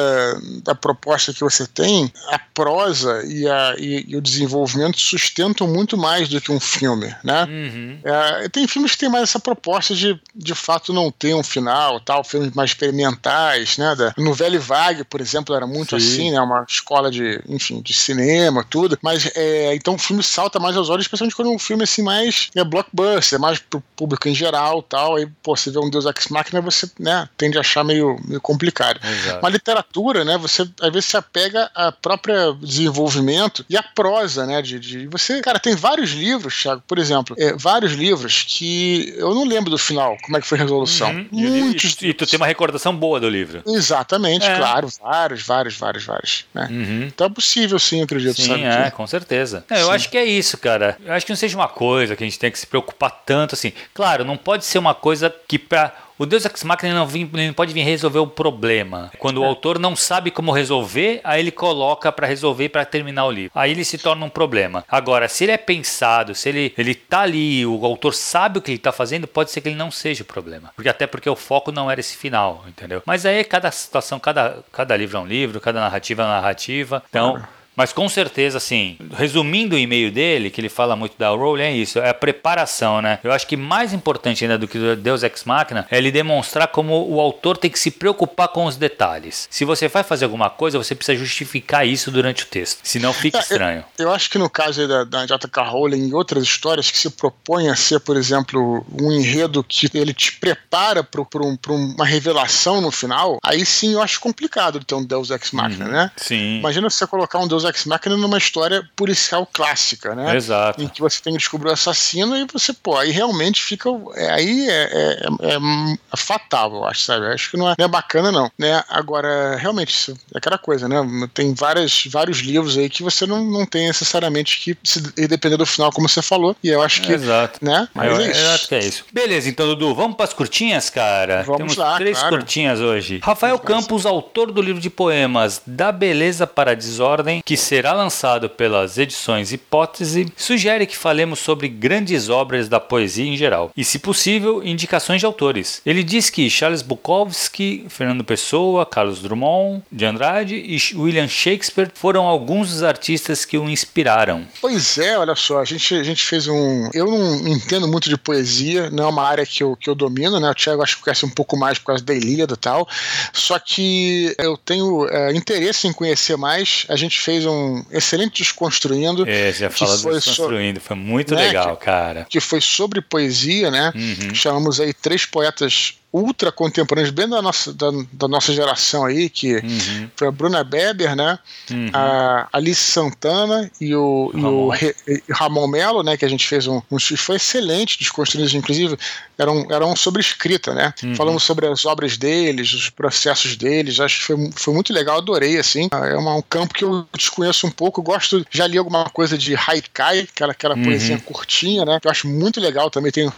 da proposta que você tem, a prosa e, a, e, e o desenvolvimento sustentam muito mais do que um filme, né? Uhum. É, tem filmes que tem mais essa proposta de, de fato, não ter um final, tal, filmes mais experimentais, né? Da, no Velho Vague, por exemplo, era muito Sim. assim, né? Uma escola de, enfim, de cinema, tudo. Mas é, então o filme salta mais aos olhos, especialmente quando é um filme assim mais é blockbuster, mais pro público em geral, tal. Aí, pô, você vê um Deus Ex Machina, você, né, tende a achar meio, meio complicado. Exato. Uma literatura, né? Você às vezes se apega à própria desenvolvimento e à prosa, né? De, de você, cara, tem vários livros, Thiago, por exemplo, é, vários livros que eu não lembro do final, como é que foi a resolução. Uhum. E, Muitos. e, e tu tem uma recordação boa do livro. Exatamente, É. claro, vários, vários, vários, vários. Né? Uhum. Então é possível, sim, acredito, Sim, sabe? é, que- com certeza. É, eu Sim. acho que é isso, cara. Eu acho que não seja uma coisa que a gente tem que se preocupar tanto assim. Claro, não pode ser uma coisa que pra. O Deus Ex Machina não, vim- não pode vir resolver o problema. Quando o autor não sabe como resolver, aí ele coloca pra resolver para terminar o livro. Aí ele se torna um problema. Agora, se ele é pensado, se ele, ele tá ali, o autor sabe o que ele tá fazendo, pode ser que ele não seja o problema. Porque até porque o foco não era esse final, entendeu? Mas aí cada situação, cada, cada livro é um livro, cada narrativa é uma narrativa. Então. Mas com certeza, assim, resumindo o e-mail dele, que ele fala muito da Rowling, é isso, é a preparação, né? Eu acho que mais importante ainda do que o Deus Ex Machina é ele demonstrar como o autor tem que se preocupar com os detalhes. Se você vai fazer alguma coisa, você precisa justificar isso durante o texto, senão fica É, eu- estranho. Eu acho que no caso da, da J.K. Rowling e outras histórias que se propõem a ser, por exemplo, um enredo que ele te prepara para um, uma revelação no final, aí sim eu acho complicado ter um Deus Ex Machina, Uhum. né? Sim. Imagina você colocar um Deus Ex Machina numa história policial clássica, né? Exato. Em que você tem que descobrir o assassino e você, pô, aí realmente fica. é, aí é, é- é- é fatal, eu acho, sabe? Eu acho que não é, não é bacana, não. Né? Agora, realmente, isso é aquela coisa, né? Tem várias, vários livros aí que você não, não tem necessariamente que se depender do final, como você falou. E eu acho que. Exato. Né? Mas eu, é isso. eu acho que é isso. Beleza, então, Dudu, vamos para as curtinhas, cara? Vamos Temos lá, três claro. curtinhas hoje. Rafael Campos, autor do livro de poemas Da Beleza para a Desordem, que será lançado pelas edições Hipótese, sugere que falemos sobre grandes obras da poesia em geral e, se possível, indicações de autores. Ele diz que Charles Bukowski, Fernando Pessoa, Carlos Drummond de Andrade e William Shakespeare foram alguns dos artistas que o inspiraram. Pois é, olha só, a gente, a gente fez um. Eu não entendo muito de poesia, não é uma área que eu, que eu domino, né? O Thiago acho que conhece um pouco mais por causa da Ilíada e tal. Só que eu tenho é, interesse em conhecer mais. A gente fez um excelente Desconstruindo, É, já Que fala do Desconstruindo, foi muito né, legal, cara. que foi sobre poesia, né? Uhum. Chamamos aí três poetas ultra contemporâneos, bem da nossa, da, da nossa geração aí, que Uhum. foi a Bruna Beber, né? Uhum. a Alice Santana e o, e o Ramon. Re- e Ramon Melo, né, que a gente fez um, um foi excelente, desconstruídos, inclusive, eram, eram sobre escrita, né? Uhum. Falamos sobre as obras deles, os processos deles, acho que foi, foi muito legal, adorei, assim. É uma- um campo que eu desconheço um pouco, gosto, já li alguma coisa de Haikai, aquela, aquela Uhum. poesia curtinha, né? Que eu acho muito legal, também tem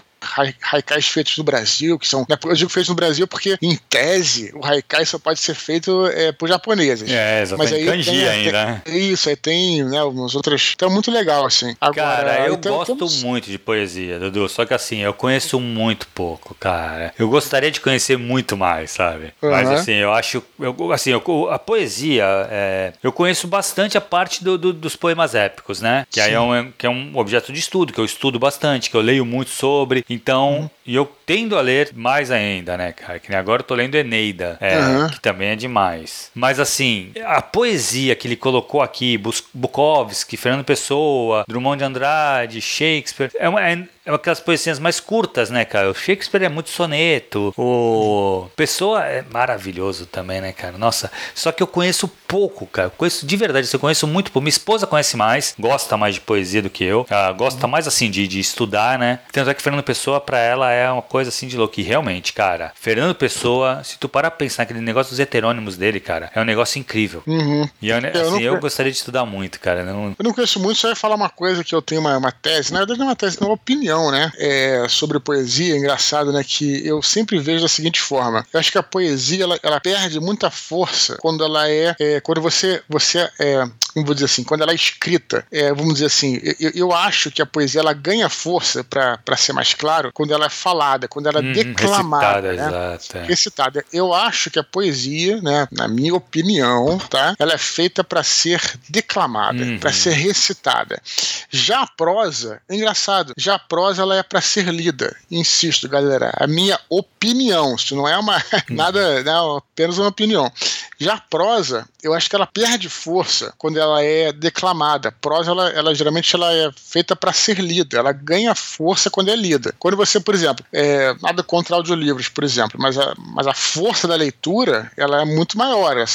haikais feitos no Brasil, que são. Eu digo feitos no Brasil porque, em tese, o haikai só pode ser feito é, por japoneses. É, Mas exatamente. aí Kanji tem- ainda, né? Isso, aí tem, né, umas outras. Então, muito legal, assim. Agora, Cara, eu então, gosto muito de poesia, Dudu. Só que assim, eu conheço muito pouco, cara. Eu gostaria de conhecer muito mais, sabe? Mas Aham. assim, eu acho. Eu, assim, eu- a poesia, é, eu conheço bastante a parte do- do- dos poemas épicos, né? Que aí é um, que é um objeto de estudo, que eu estudo bastante, que eu leio muito sobre. Então, Uhum. e eu tendo a ler mais ainda, né, cara? Que agora eu tô lendo Eneida, é, Aham. que também é demais. Mas assim, a poesia que ele colocou aqui, Bukowski, Fernando Pessoa, Drummond de Andrade, Shakespeare, é uma, é- aquelas poesias mais curtas, né, cara? O Shakespeare é muito soneto, o Pessoa é maravilhoso também, né, cara? Nossa, só que eu conheço pouco, cara. Eu conheço de verdade, eu conheço muito pouco. Minha esposa conhece mais, gosta mais de poesia do que eu, ela gosta mais assim de, de estudar, né? Tanto é que Fernando Pessoa, pra ela, é uma coisa assim de louco. E realmente, cara, Fernando Pessoa, se tu parar pra pensar aquele negócio dos heterônimos dele, cara, é um negócio incrível. Uhum. E eu, assim, eu, eu gostaria de estudar muito, cara. Não... Eu não conheço muito, só ia falar uma coisa que eu tenho uma, uma tese, na verdade não é uma tese, é uma opinião, né? É, sobre poesia, engraçado, né? Que eu sempre vejo da seguinte forma. Eu acho que a poesia, ela, ela perde muita força quando ela é, é quando você, você é, como vou dizer assim, quando ela é escrita. É, vamos dizer assim, eu, eu, acho que a poesia, ela ganha força, para ser mais claro, quando ela é falada, quando ela é hum, declamada. Recitada, né? exato. É. Recitada. Eu acho que a poesia, né, na minha opinião, tá? Ela é feita para ser declamada, uhum. para ser recitada. Já a prosa, é engraçado, já a prosa ela é para ser lida. Insisto, galera, a minha opinião, isso não é uma uhum. *laughs* nada, não, apenas uma opinião. Já a prosa, eu acho que ela perde força quando ela é declamada. A prosa, ela, ela geralmente ela é feita para ser lida, ela ganha força quando é lida. Quando você, por exemplo, é, nada contra audiolivros, por exemplo, mas a, mas a força da leitura, ela é muito maior. É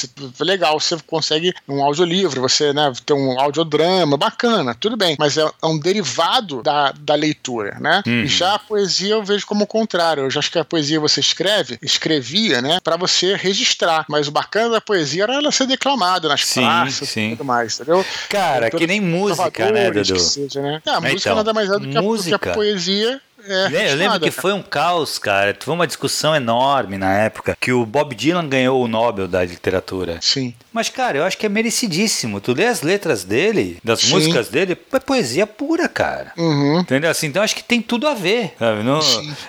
legal, você consegue um audiolivro, você né, tem um audiodrama, bacana, tudo bem, mas é, é um derivado da, da leitura, né? Uhum. E já a poesia eu vejo como o contrário. Eu já acho que a poesia você escreve, escrevia, né, para você registrar, mas o bacana da poesia era ela ser declamada nas sim, praças sim. e tudo mais, entendeu? Cara, que nem música, né, Dudu? Seja, né? É, a música então, nada mais é do que a, do que a poesia é, eu lembro que foi um caos, cara. Foi uma discussão enorme na época que o Bob Dylan ganhou o Nobel da literatura. Sim. Mas, cara, eu acho que é merecidíssimo. Tu lê as letras dele, das Sim. músicas dele, é poesia pura, cara. Uhum. Entendeu? Assim, então acho que tem tudo a ver. No,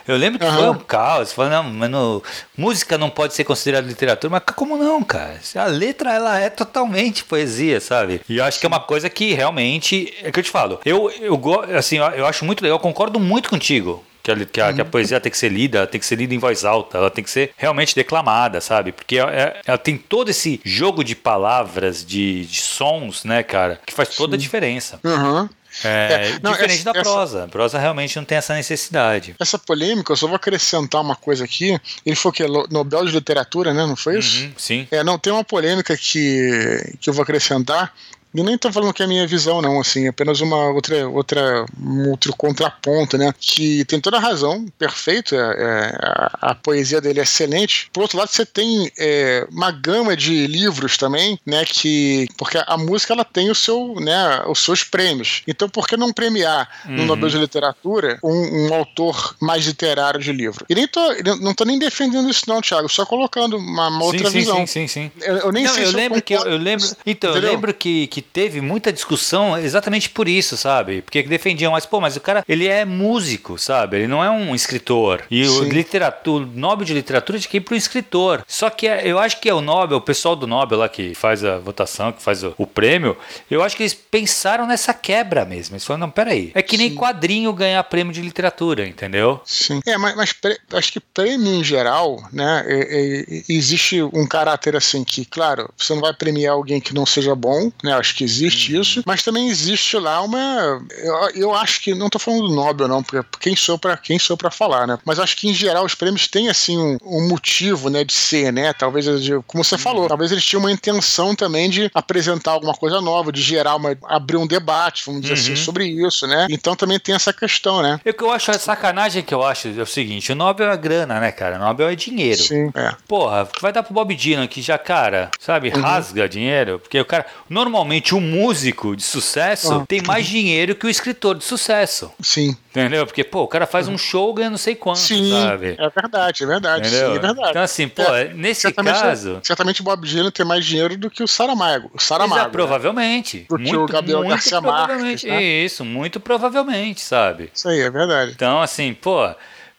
eu lembro que uhum. foi um caos. Falei, não, mas no, música não pode ser considerada literatura. Mas como não, cara? A letra, ela é totalmente poesia, sabe? E eu acho que é uma coisa que realmente. É que eu te falo. Eu, eu, assim, eu acho muito legal, eu concordo muito contigo que a, que, a, que a, poesia tem que ser lida, tem que ser lida em voz alta, ela tem que ser realmente declamada, sabe? Porque ela, é, ela tem todo esse jogo de palavras, de, de, sons, né, cara, que faz toda Sim. a diferença. Uhum. É, é, não, diferente essa, da prosa. A prosa realmente não tem essa necessidade. Essa polêmica, eu só vou acrescentar uma coisa aqui. Ele foi que Nobel de Literatura, né? Não foi isso? Uhum, sim. É, não, tem uma polêmica que, que eu vou acrescentar, e nem estou falando que é a minha visão, não, assim, apenas uma outra, outra, um outro contraponto, né? Que tem toda a razão, perfeito, é, é, a, a, poesia dele é excelente. Por outro lado, você tem é, uma gama de livros também, né? Que. Porque a música ela tem o seu, né, os seus prêmios. Então, por que não premiar no uhum. Nobel de Literatura um, um, autor mais literário de livro? E nem tô, não estou nem defendendo isso, não, Thiago, só colocando uma, uma outra sim, visão. Sim, sim, sim. Eu, eu nem não, sei eu se lembro eu que eu, eu lembro. Então, Entendeu? eu lembro que, que teve muita discussão exatamente por isso, sabe? Porque defendiam, mas pô, mas o cara, ele é músico, sabe? Ele não é um escritor. E Sim. o literatura, o Nobel de literatura de que ir pro escritor. Só que é, eu acho que é o Nobel, o pessoal do Nobel lá que faz a votação, que faz o, o prêmio, eu acho que eles pensaram nessa quebra mesmo. Eles falaram, não, peraí. É que nem Sim. quadrinho ganhar prêmio de literatura, entendeu? Sim. É, mas, mas acho que prêmio em geral, né, é, é, existe um caráter assim que, claro, você não vai premiar alguém que não seja bom, né? Acho que existe uhum. isso, mas também existe lá uma. Eu, eu acho que não estou falando do Nobel, não, porque quem sou para quem sou para falar, né? Mas acho que em geral os prêmios têm assim um, um motivo, né, de ser, né? Talvez, como você uhum. falou, talvez eles tinham uma intenção também de apresentar alguma coisa nova, de gerar uma, abrir um debate, vamos dizer assim, uhum. assim, sobre isso, né? Então também tem essa questão, né? O que eu acho a sacanagem que eu acho é o seguinte: o Nobel é grana, né, cara? O Nobel é dinheiro. Sim, é. Porra, vai dar pro Bob Dylan que já, cara, sabe, uhum. rasga dinheiro, porque o cara, normalmente o músico de sucesso uhum. tem mais dinheiro que o escritor de sucesso. Sim. Entendeu? Porque, pô, o cara faz um show ganha não sei quanto, sim, sabe? É verdade, é verdade. Sim, é verdade. Então, assim, pô, é, nesse certamente, caso. Certamente o Bob Dylan tem mais dinheiro do que o Saramago. O Saramago. Exato, né? provavelmente. Do muito, que o Gabriel muito Garcia Marques. Né? Isso, muito provavelmente, sabe? Isso aí, é verdade. Então, assim, pô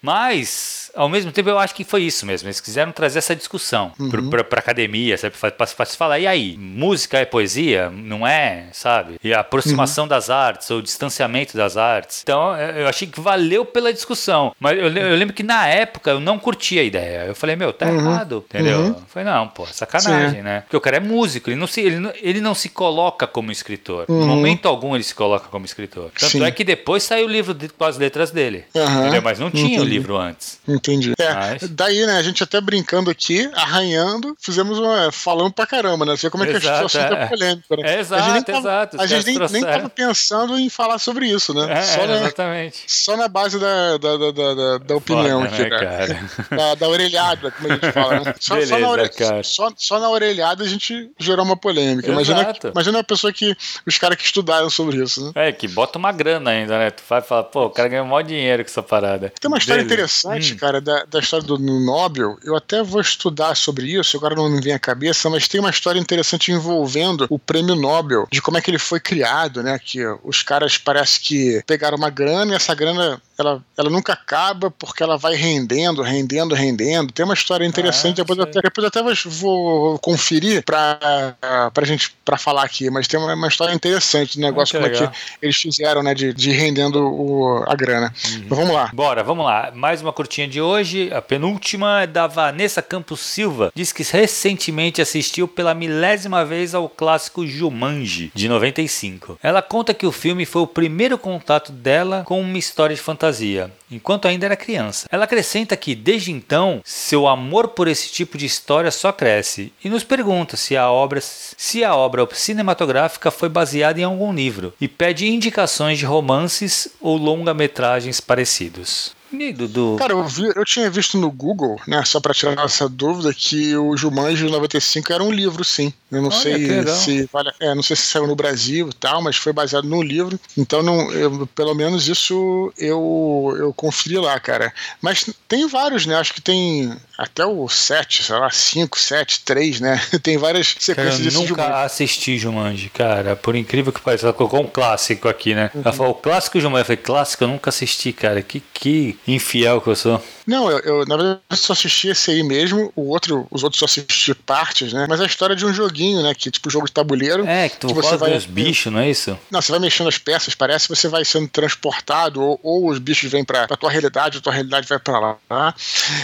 Mas, ao mesmo tempo, eu acho que foi isso mesmo. Eles quiseram trazer essa discussão uhum. pra, pra academia, sabe? Pra, pra, pra, se falar, e aí? Música é poesia? Não é, sabe? E a aproximação uhum. das artes, ou o distanciamento das artes. Então, eu achei que valeu pela discussão. Mas eu, eu lembro que na época eu não curtia a ideia. Eu falei, meu, tá uhum. errado, entendeu? Uhum. Falei, não, pô, sacanagem, Sim. né? Porque o cara é músico, ele não se, ele não, ele não se coloca como escritor. Em uhum. momento algum ele se coloca como escritor. Tanto Sim. é que depois saiu o livro de, com as letras dele. Uhum. Mas não tinha o livro antes. Entendi. É, Mas... Daí, né, a gente até brincando aqui, arranhando, fizemos uma. falando pra caramba, né? Você vê como é que exato, a situação é. polêmica, né? É, exato, a gente tava, exato. A gente nem, nem tava pensando em falar sobre isso, né? É, só, na, exatamente. só na base da, da, da, da, da opinião Foda, aqui, né, cara? *laughs* Da, da, orelhada, como a gente fala, né? Só, Beleza, só, na ore... só, só, na orelhada a gente gerou uma polêmica. Imagina, imagina uma pessoa que. os caras que estudaram sobre isso, né? É, que bota uma grana ainda, né? Tu vai falar, pô, o cara ganhou maior dinheiro com essa parada. Tem uma história Beleza. interessante, hum. cara, da, da história do Nobel. Eu até vou estudar sobre isso, agora não me vem à cabeça, mas tem uma história interessante envolvendo o prêmio Nobel, de como é que ele foi criado, né? Que os caras parece que pegaram uma grana e essa grana ela, ela nunca acaba porque ela vai rendendo, rendendo, rendendo. Tem uma história interessante, ah, depois, até, depois até vou conferir para pra gente para falar aqui, mas tem uma, uma história interessante do negócio ah, como é que eles fizeram, né, de, de rendendo o, a grana. Uhum. Então, vamos lá. Bora, vamos lá. Mais uma curtinha de hoje, a penúltima é da Vanessa Campos Silva. Diz que recentemente assistiu pela milésima vez ao clássico Jumanji, de 95. Ela conta que o filme foi o primeiro contato dela com uma história de fantasia fantasia, enquanto ainda era criança. Ela acrescenta que, desde então, seu amor por esse tipo de história só cresce e nos pergunta se a obra, se a obra cinematográfica foi baseada em algum livro e pede indicações de romances ou longa-metragens parecidos. E Dudu? Cara, eu, vi, eu tinha visto no Google, né, só pra tirar essa dúvida, que o Jumanji 95 era um livro, sim. Eu não Olha, sei se vale, é, não sei se saiu no Brasil e tal, mas foi baseado num livro. Então, não, eu, pelo menos isso eu, eu conferi lá, cara. Mas tem vários, né? Acho que tem até o 7, sei lá, 5, 7, 3, né? *laughs* tem várias sequências de Jumanji. Eu nunca assisti Jumanji, cara. Por incrível que pareça, ela colocou um clássico aqui, né? Uhum. Ela falou, o clássico Jumanji. Eu falei, clássico? Eu nunca assisti, cara. Que, que infiel que eu sou. Não, eu, eu, na verdade só assisti esse aí mesmo, o outro, os outros só assisti partes, né? Mas é a história de um joguinho, né? Que é tipo jogo de tabuleiro. É, que tu que você vai os bichos, não é isso? Não, você vai mexendo as peças, parece que você vai sendo transportado, ou, ou os bichos vêm pra, pra tua realidade, ou tua realidade vai pra lá.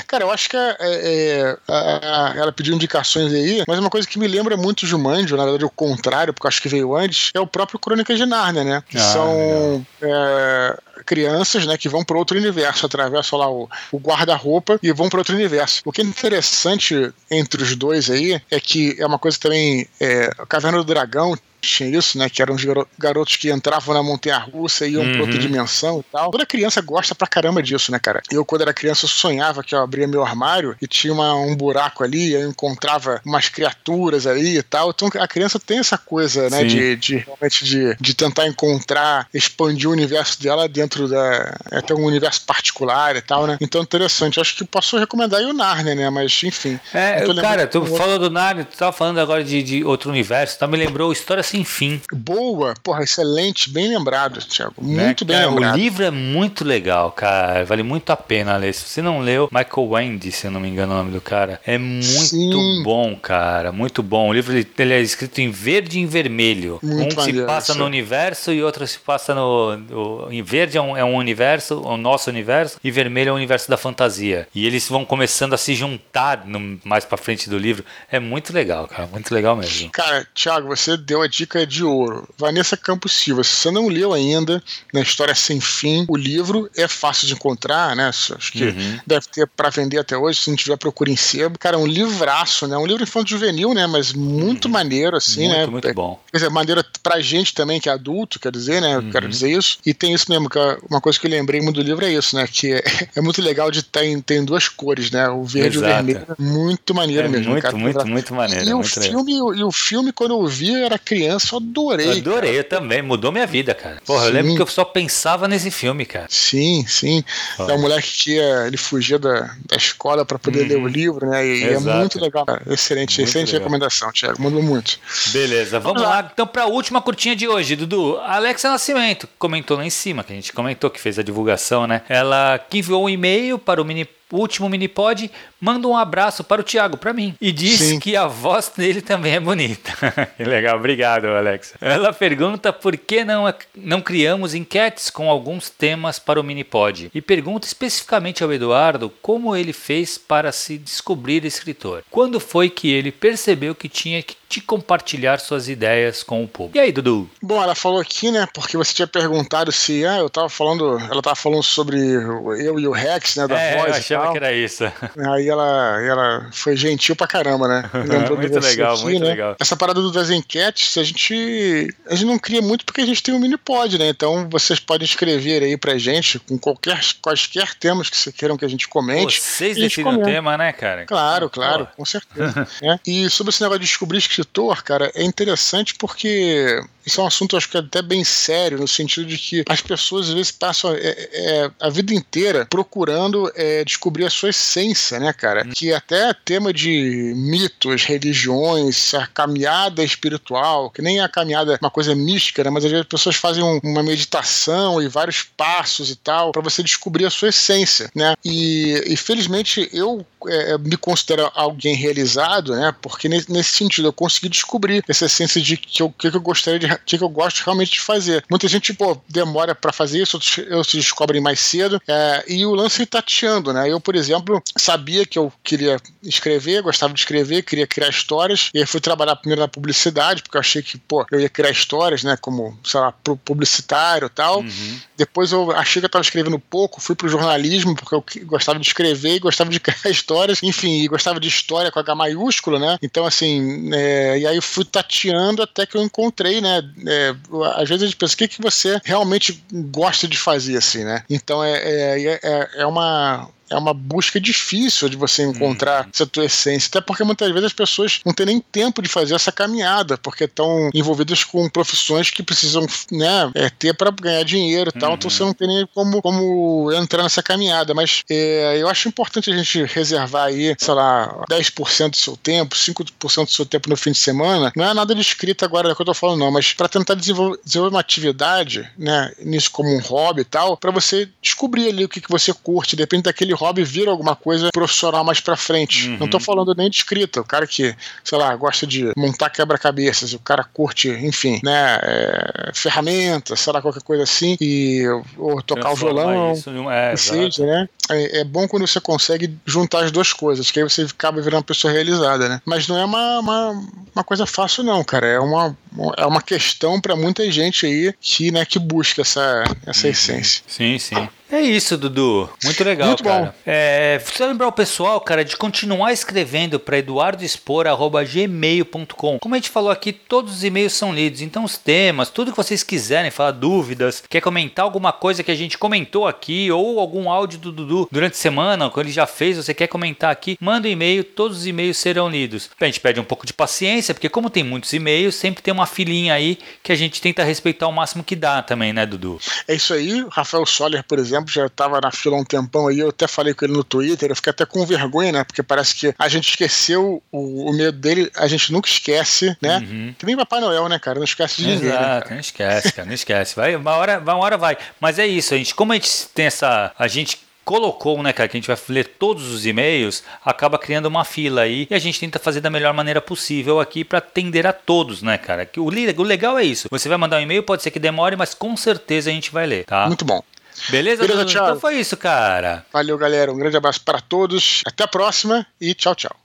Cara, eu acho que é, é, a, ela pediu indicações aí, mas uma coisa que me lembra muito Jumanji, na verdade o contrário, porque eu acho que veio antes, é o próprio Crônica de Narnia, né? Que ah, são é, crianças, né, que vão para outro universo, atravessam lá o, o guarda-roupa e vão para outro universo. O que é interessante entre os dois aí é que é uma coisa também. É, a Caverna do Dragão tinha isso, né? Que eram os garotos que entravam na montanha russa e iam uhum. pra outra uhum. dimensão e tal. Toda criança gosta pra caramba disso, né, cara? Eu, quando era criança, eu sonhava que eu abria meu armário e tinha uma, um buraco ali, eu encontrava umas criaturas ali e tal. Então a criança tem essa coisa, né? De, de, realmente de, de tentar encontrar, expandir o universo dela dentro da. até um universo particular e tal, né? Então interessante. Eu acho que posso recomendar aí o Narnia, né? Mas enfim. É, cara, tu falou do Narnia, tu tava falando agora de, de outro universo, tá? Me lembrou história sem fim. Boa, porra, excelente, bem lembrado, Thiago. Né, muito né, bem cara, lembrado. O livro é muito legal, cara. Vale muito a pena ler. Se você não leu, Michael Wendy, se eu não me engano o nome do cara, é muito Sim. bom, cara. Muito bom. O livro ele é escrito em verde e em vermelho. Muito um se passa no universo e outro se passa no. no em verde é um, é um universo, o nosso universo, e vermelho é o universo da fantasia. E eles vão começando a se juntar no, mais pra frente do livro. É muito legal, cara. Muito legal mesmo. Cara, Thiago, você deu a dica de ouro. Vanessa Campos Silva, se você não leu ainda na História Sem Fim, o livro é fácil de encontrar, né? Acho que uhum. deve ter para vender até hoje, se não tiver, procure em sebo. Cara, é um livraço, né? Um livro infanto juvenil, né? Mas muito uhum. maneiro, assim, muito, né? Muito bom. Quer dizer, maneiro pra gente também, que é adulto, quer dizer, né? Uhum. Quero dizer isso. E tem isso mesmo, que é uma coisa que eu lembrei muito do livro é isso, né? Que é, é muito legal de ter tem duas cores, né? O verde Exato. e o vermelho. Muito maneiro é mesmo. Muito, cara, muito, muito maneiro. E, o filme, e o filme, quando eu vi, eu era criança criança, eu adorei. Eu adorei, cara. eu também. Mudou minha vida, cara. Porra, sim. eu lembro que eu só pensava nesse filme, cara. Sim, sim. É um moleque que ia, ele fugia da, da escola para poder ler o livro, né? E é muito legal. Cara. Excelente, muito excelente legal. recomendação, Thiago. Mudou muito. Beleza, vamos, vamos lá. lá. Então, pra última curtinha de hoje, Dudu. Alexa Nascimento comentou lá em cima, que a gente comentou que fez a divulgação, né? Ela que enviou um e-mail para o mini o último Minipod, manda um abraço para o Thiago, para mim. E diz Sim. que a voz dele também é bonita. *laughs* que legal, obrigado, Alex. Ela pergunta por que não, não criamos enquetes com alguns temas para o Minipod. E pergunta especificamente ao Eduardo como ele fez para se descobrir escritor. Quando foi que ele percebeu que tinha que te compartilhar suas ideias com o público. E aí, Dudu? Bom, ela falou aqui, né, porque você tinha perguntado se, ah, eu tava falando, ela tava falando sobre eu e o Rex, né, da é, voz eu achava que era isso. Aí ela, ela foi gentil pra caramba, né? *laughs* Muito legal, aqui, muito né? legal. Essa parada das enquetes, a gente, a gente não cria muito porque a gente tem um mini pod, né? Então vocês podem escrever aí pra gente com qualquer, quaisquer temas que vocês queiram que a gente comente. Vocês decidem o tema, né, cara? Claro, claro, Pô. com certeza. *laughs* é. E sobre esse negócio de descobrir escritor, cara, é interessante porque isso é um assunto, acho que até bem sério, no sentido de que as pessoas às vezes passam é, é, a vida inteira procurando é, descobrir a sua essência, né, cara? Hum. Que até tema de mitos, religiões, a caminhada espiritual, que nem a caminhada uma coisa mística, né? Mas às vezes as pessoas fazem um, uma meditação e vários passos e tal, para você descobrir a sua essência, né? E, e felizmente eu é, me considero alguém realizado, né? Porque nesse, nesse sentido eu consegui descobrir essa essência de que eu, que eu gostaria de que eu gosto realmente de fazer. Muita gente, pô, demora para fazer isso, outros, outros descobrem mais cedo. É, e o lance tateando, né? Eu, por exemplo, sabia que eu queria escrever, gostava de escrever, queria criar histórias. E aí fui trabalhar primeiro na publicidade, porque eu achei que, pô, eu ia criar histórias, né? Como, sei lá, pro publicitário e tal. Uhum. Depois eu achei que eu estava escrevendo pouco, fui pro jornalismo, porque eu gostava de escrever e gostava de *laughs* criar histórias. Enfim, e gostava de história com H maiúsculo, né? Então, assim, é, e aí fui tateando até que eu encontrei, né? É, às vezes a gente pensa o que, que você realmente gosta de fazer, assim, né? Então é, é, é, é uma, é uma busca difícil de você encontrar uhum. essa tua essência, até porque muitas vezes as pessoas não têm nem tempo de fazer essa caminhada, porque estão envolvidas com profissões que precisam né, é, ter para ganhar dinheiro e tal, uhum. então você não tem nem como, como entrar nessa caminhada. Mas é, eu acho importante a gente reservar aí, sei lá, 10% do seu tempo, 5% do seu tempo no fim de semana. Não é nada de escrita agora é que eu tô falando, não, mas para tentar desenvolver, desenvolver uma atividade, né, nisso como um hobby e tal, para você descobrir ali o que, que você curte, depende daquele hobby vira alguma coisa profissional mais pra frente. Uhum. Não tô falando nem de escrita. O cara que, sei lá, gosta de montar quebra-cabeças, o cara curte, enfim, né, é, ferramentas, sei lá, qualquer coisa assim, e, ou tocar o violão, isso, é, seja, né? É, é, bom quando você consegue juntar as duas coisas, que aí você acaba virando uma pessoa realizada, né? Mas não é uma, uma, uma coisa fácil, não, cara. É uma, é uma questão para muita gente aí que, né, que busca essa, essa uhum. essência. Sim, sim. É isso, Dudu. Muito legal, Muito cara. Bom. É, precisa lembrar o pessoal, cara, de continuar escrevendo para eduardoespor.gmail.com. Como a gente falou aqui, todos os e-mails são lidos. Então, os temas, tudo que vocês quiserem, falar dúvidas, quer comentar alguma coisa que a gente comentou aqui, ou algum áudio do Dudu durante a semana, que ele já fez, você quer comentar aqui, manda um e-mail, todos os e-mails serão lidos. A gente pede um pouco de paciência, porque como tem muitos e-mails, sempre tem uma filinha aí que a gente tenta respeitar o máximo que dá também, né, Dudu? É isso aí. Rafael Soller, por exemplo já estava na fila há um tempão aí, eu até falei com ele no Twitter, eu fiquei até com vergonha, né? Porque parece que a gente esqueceu o, o medo dele, a gente nunca esquece, né? Uhum. Que nem Papai Noel, né, cara? Não esquece de ninguém. Né, Exato, né, não esquece, cara, não esquece. Vai, uma hora, uma hora vai. Mas é isso, a gente, como a gente tem essa. A gente colocou, né, cara, que a gente vai ler todos os e-mails, acaba criando uma fila aí e a gente tenta fazer da melhor maneira possível aqui para atender a todos, né, cara? Que o, o legal é isso. Você vai mandar um e-mail, pode ser que demore, mas com certeza a gente vai ler, tá? Muito bom. Beleza, Beleza Então foi isso, cara. Valeu, galera. Um grande abraço para todos. Até a próxima e tchau, tchau.